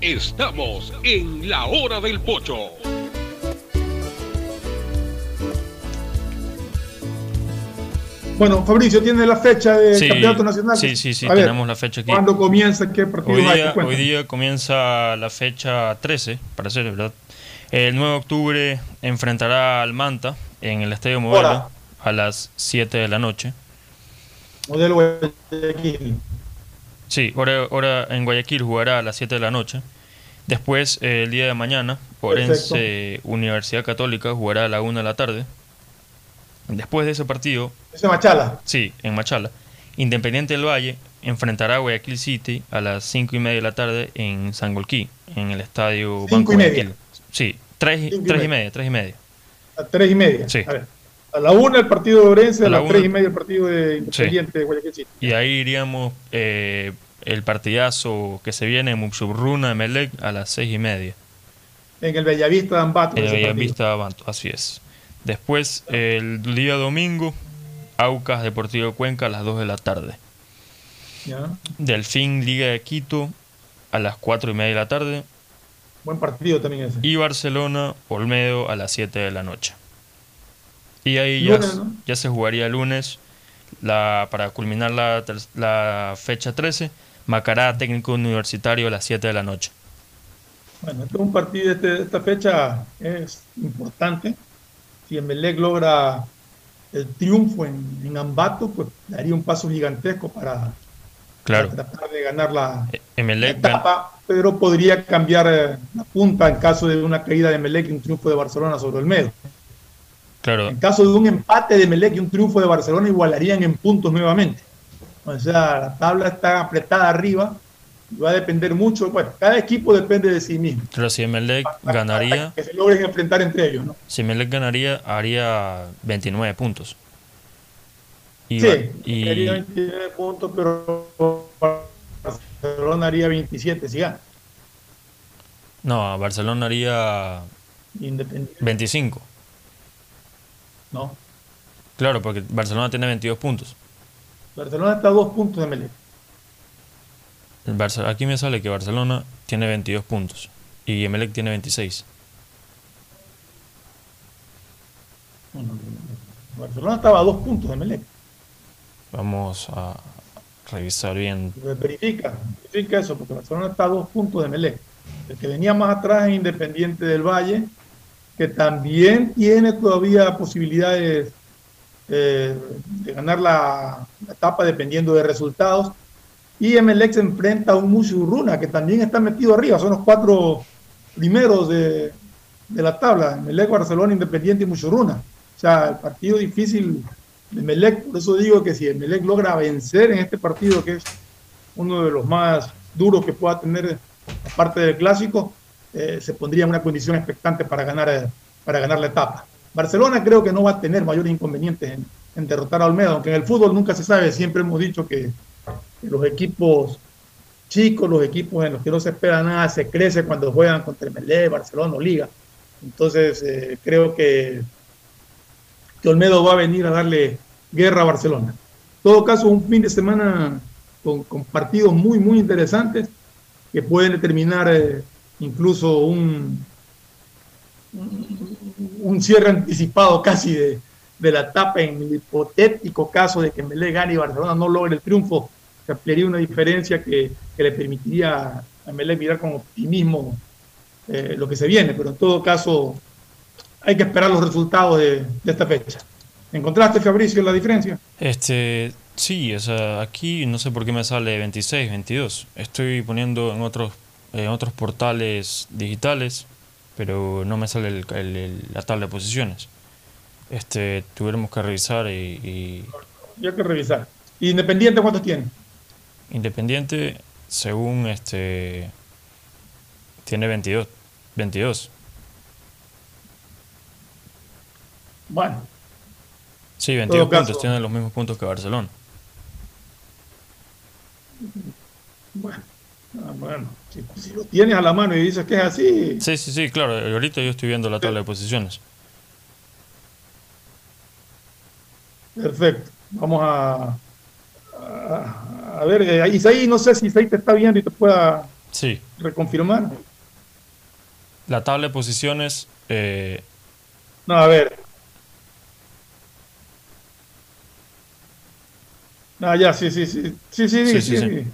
Estamos en la hora del pocho. Bueno, Fabricio, ¿tiene la fecha del Sí, campeonato nacional? sí, sí, sí, A ver, tenemos la fecha aquí. ¿Cuándo comienza? ¿Qué partido Hoy hay? día, Cuéntame. hoy día comienza la fecha 13, para ser verdad. El 9 de octubre enfrentará al Manta en el Estadio Modelo a las 7 de la noche. Modelo Guayaquil. Sí, hora, hora en Guayaquil jugará a las 7 de la noche. Después, eh, el día de mañana, Orense Universidad Católica jugará a la 1 de la tarde. Después de ese partido, Ese Machala. sí, en Machala, Independiente del Valle enfrentará a Guayaquil City a las 5 y media de la tarde en Sangolquí, en el estadio Cinco Banco y media. Guayaquil. Sí, 3, Cinco y tres y media. media, 3 y media. A tres y media. Sí. A ver. A la una el partido de Orense, a, A la las una. tres y media el partido de Independiente de Guayaquil City. Y ahí iríamos eh, el partidazo que se viene en Muxubruna de Melec a las 6 y media. En el Bellavista de Ambato. En partido. Bellavista Abanto, así es. Después, el día domingo, Aucas Deportivo Cuenca a las 2 de la tarde. Ya. Delfín Liga de Quito a las 4 y media de la tarde. Buen partido también ese. Y Barcelona Olmedo a las 7 de la noche. Y ahí ya, Lunes, ¿no? ya se jugaría el lunes la, para culminar la, la fecha 13. Macará Técnico Universitario a las 7 de la noche. Bueno, este es un partido, este- esta fecha es importante. Si Emelec logra el triunfo en, en Ambato, pues daría un paso gigantesco para, Claro. para tratar de ganar la, Emelec la gan- etapa, pero podría cambiar eh, la punta en caso de una caída de Emelec y un triunfo de Barcelona sobre Olmedo. Claro, En caso de un empate de Emelec y un triunfo de Barcelona, igualarían en puntos nuevamente. O sea, la tabla está apretada arriba y va a depender mucho. Bueno, cada equipo depende de sí mismo. pero si Emelec ganaría, Que se logren enfrentar entre ellos, ¿no? si Emelec ganaría, haría 29 puntos. Y, sí, y- haría 29 puntos, pero Barcelona haría 27 si gana. no, Barcelona haría Independiente. 25. No. Claro, porque Barcelona tiene 22 puntos. Barcelona está a dos puntos de Emelec. El Barce- aquí me sale que Barcelona tiene 22 puntos y Emelec tiene 26. Barcelona estaba a dos puntos de Emelec. Vamos a revisar bien. Verifica, verifica eso, porque Barcelona está a dos puntos de Melec. El que venía más atrás es Independiente del Valle, que también tiene todavía posibilidades eh, de ganar la, la etapa dependiendo de resultados. Y se enfrenta a un Musurruna, que también está metido arriba, son los cuatro primeros de, de la tabla, Emelec, Barcelona, Independiente y Musurruna. O sea, el partido difícil de Emelec, por eso digo que si Emelec logra vencer en este partido, que es uno de los más duros que pueda tener, aparte del clásico, eh, se pondría en una condición expectante para ganar, eh, para ganar la etapa. Barcelona creo que no va a tener mayores inconvenientes en, derrotar a Olmedo, aunque en el fútbol nunca se sabe, siempre hemos dicho que, los equipos chicos, los equipos en los que no se espera nada, se crece cuando juegan contra el Melé, Barcelona o Liga. Entonces eh, creo que, Olmedo va a venir a darle guerra a Barcelona. En todo caso, un fin de semana con, partidos muy, muy interesantes que pueden determinar incluso un, un cierre anticipado casi de, de la etapa en el hipotético caso de que Melé gane y Barcelona no logre el triunfo, se ampliaría una diferencia que, que le permitiría a Melé mirar con optimismo eh, lo que se viene, pero en todo caso hay que esperar los resultados de, esta fecha. ¿Encontraste, Fabricio, la diferencia? Este, sí, o sea, aquí no sé por qué me sale 26, 22. Estoy poniendo en otros, en otros portales digitales, pero no me sale el, la tabla de posiciones este, tuviéramos que revisar y, y... hay que revisar. ¿Independiente cuántos tiene? Independiente, según este, tiene 22. 22. Bueno. Sí, 22 puntos, tiene los mismos puntos que Barcelona. Bueno, ah, bueno si, si, lo tienes a la mano y dices que es así. Sí, sí, sí, claro. Ahorita yo estoy viendo la tabla de posiciones. Perfecto. Vamos a, a, ver, eh, Isaí, no sé si Isaí te está viendo y te pueda sí. reconfirmar. La tabla de posiciones. Eh... No, a ver. Ah, ya, sí, sí, sí. Sí, sí, sí. sí, sí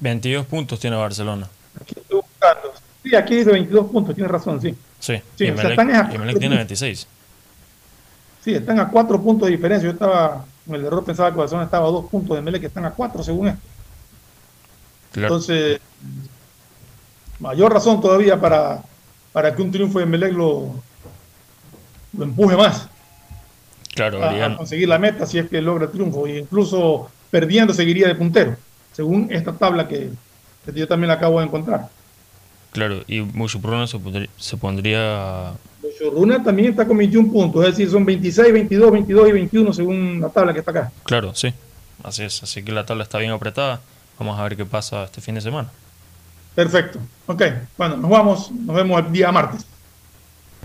22 puntos tiene Barcelona. Aquí estoy buscando. Sí, aquí dice 22 puntos, tienes razón, sí. Sí, sí y, Melec, tiene 26. Sí, están a cuatro puntos de diferencia. Yo estaba, con el error pensaba que Barcelona estaba a dos puntos de Melec, que están a cuatro según esto. Entonces, mayor razón todavía para, para que un triunfo de Melec lo, lo empuje más. Claro, a, conseguir la meta si es que logra el triunfo. E incluso perdiendo seguiría de puntero, según esta tabla que, yo también la acabo de encontrar. Claro, y mucho se pondría, se pondría Runa también está con 21 puntos, es decir, son 26, 22, 22 y 21 según la tabla que está acá. Claro, sí, así es, así que la tabla está bien apretada. Vamos a ver qué pasa este fin de semana. Perfecto, ok, bueno, nos vamos, nos vemos el día martes.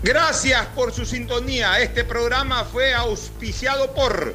Gracias por su sintonía. Este programa fue auspiciado por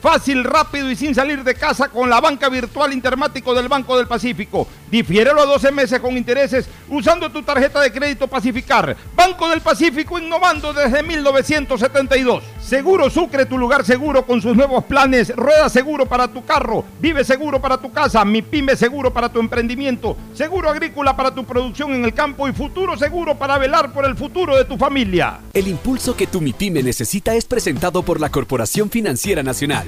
fácil, rápido y sin salir de casa con la banca virtual Intermático del Banco del Pacífico. Difiérelo a 12 meses con intereses usando tu tarjeta de crédito Pacificar. Banco del Pacífico innovando desde 1972. Seguro Sucre, tu lugar seguro con sus nuevos planes. Rueda seguro para tu carro, vive seguro para tu casa, mi pyme seguro para tu emprendimiento, seguro agrícola para tu producción en el campo y futuro seguro para velar por el futuro de tu familia. El impulso que tu MIPYME necesita es presentado por la Corporación Financiera Nacional.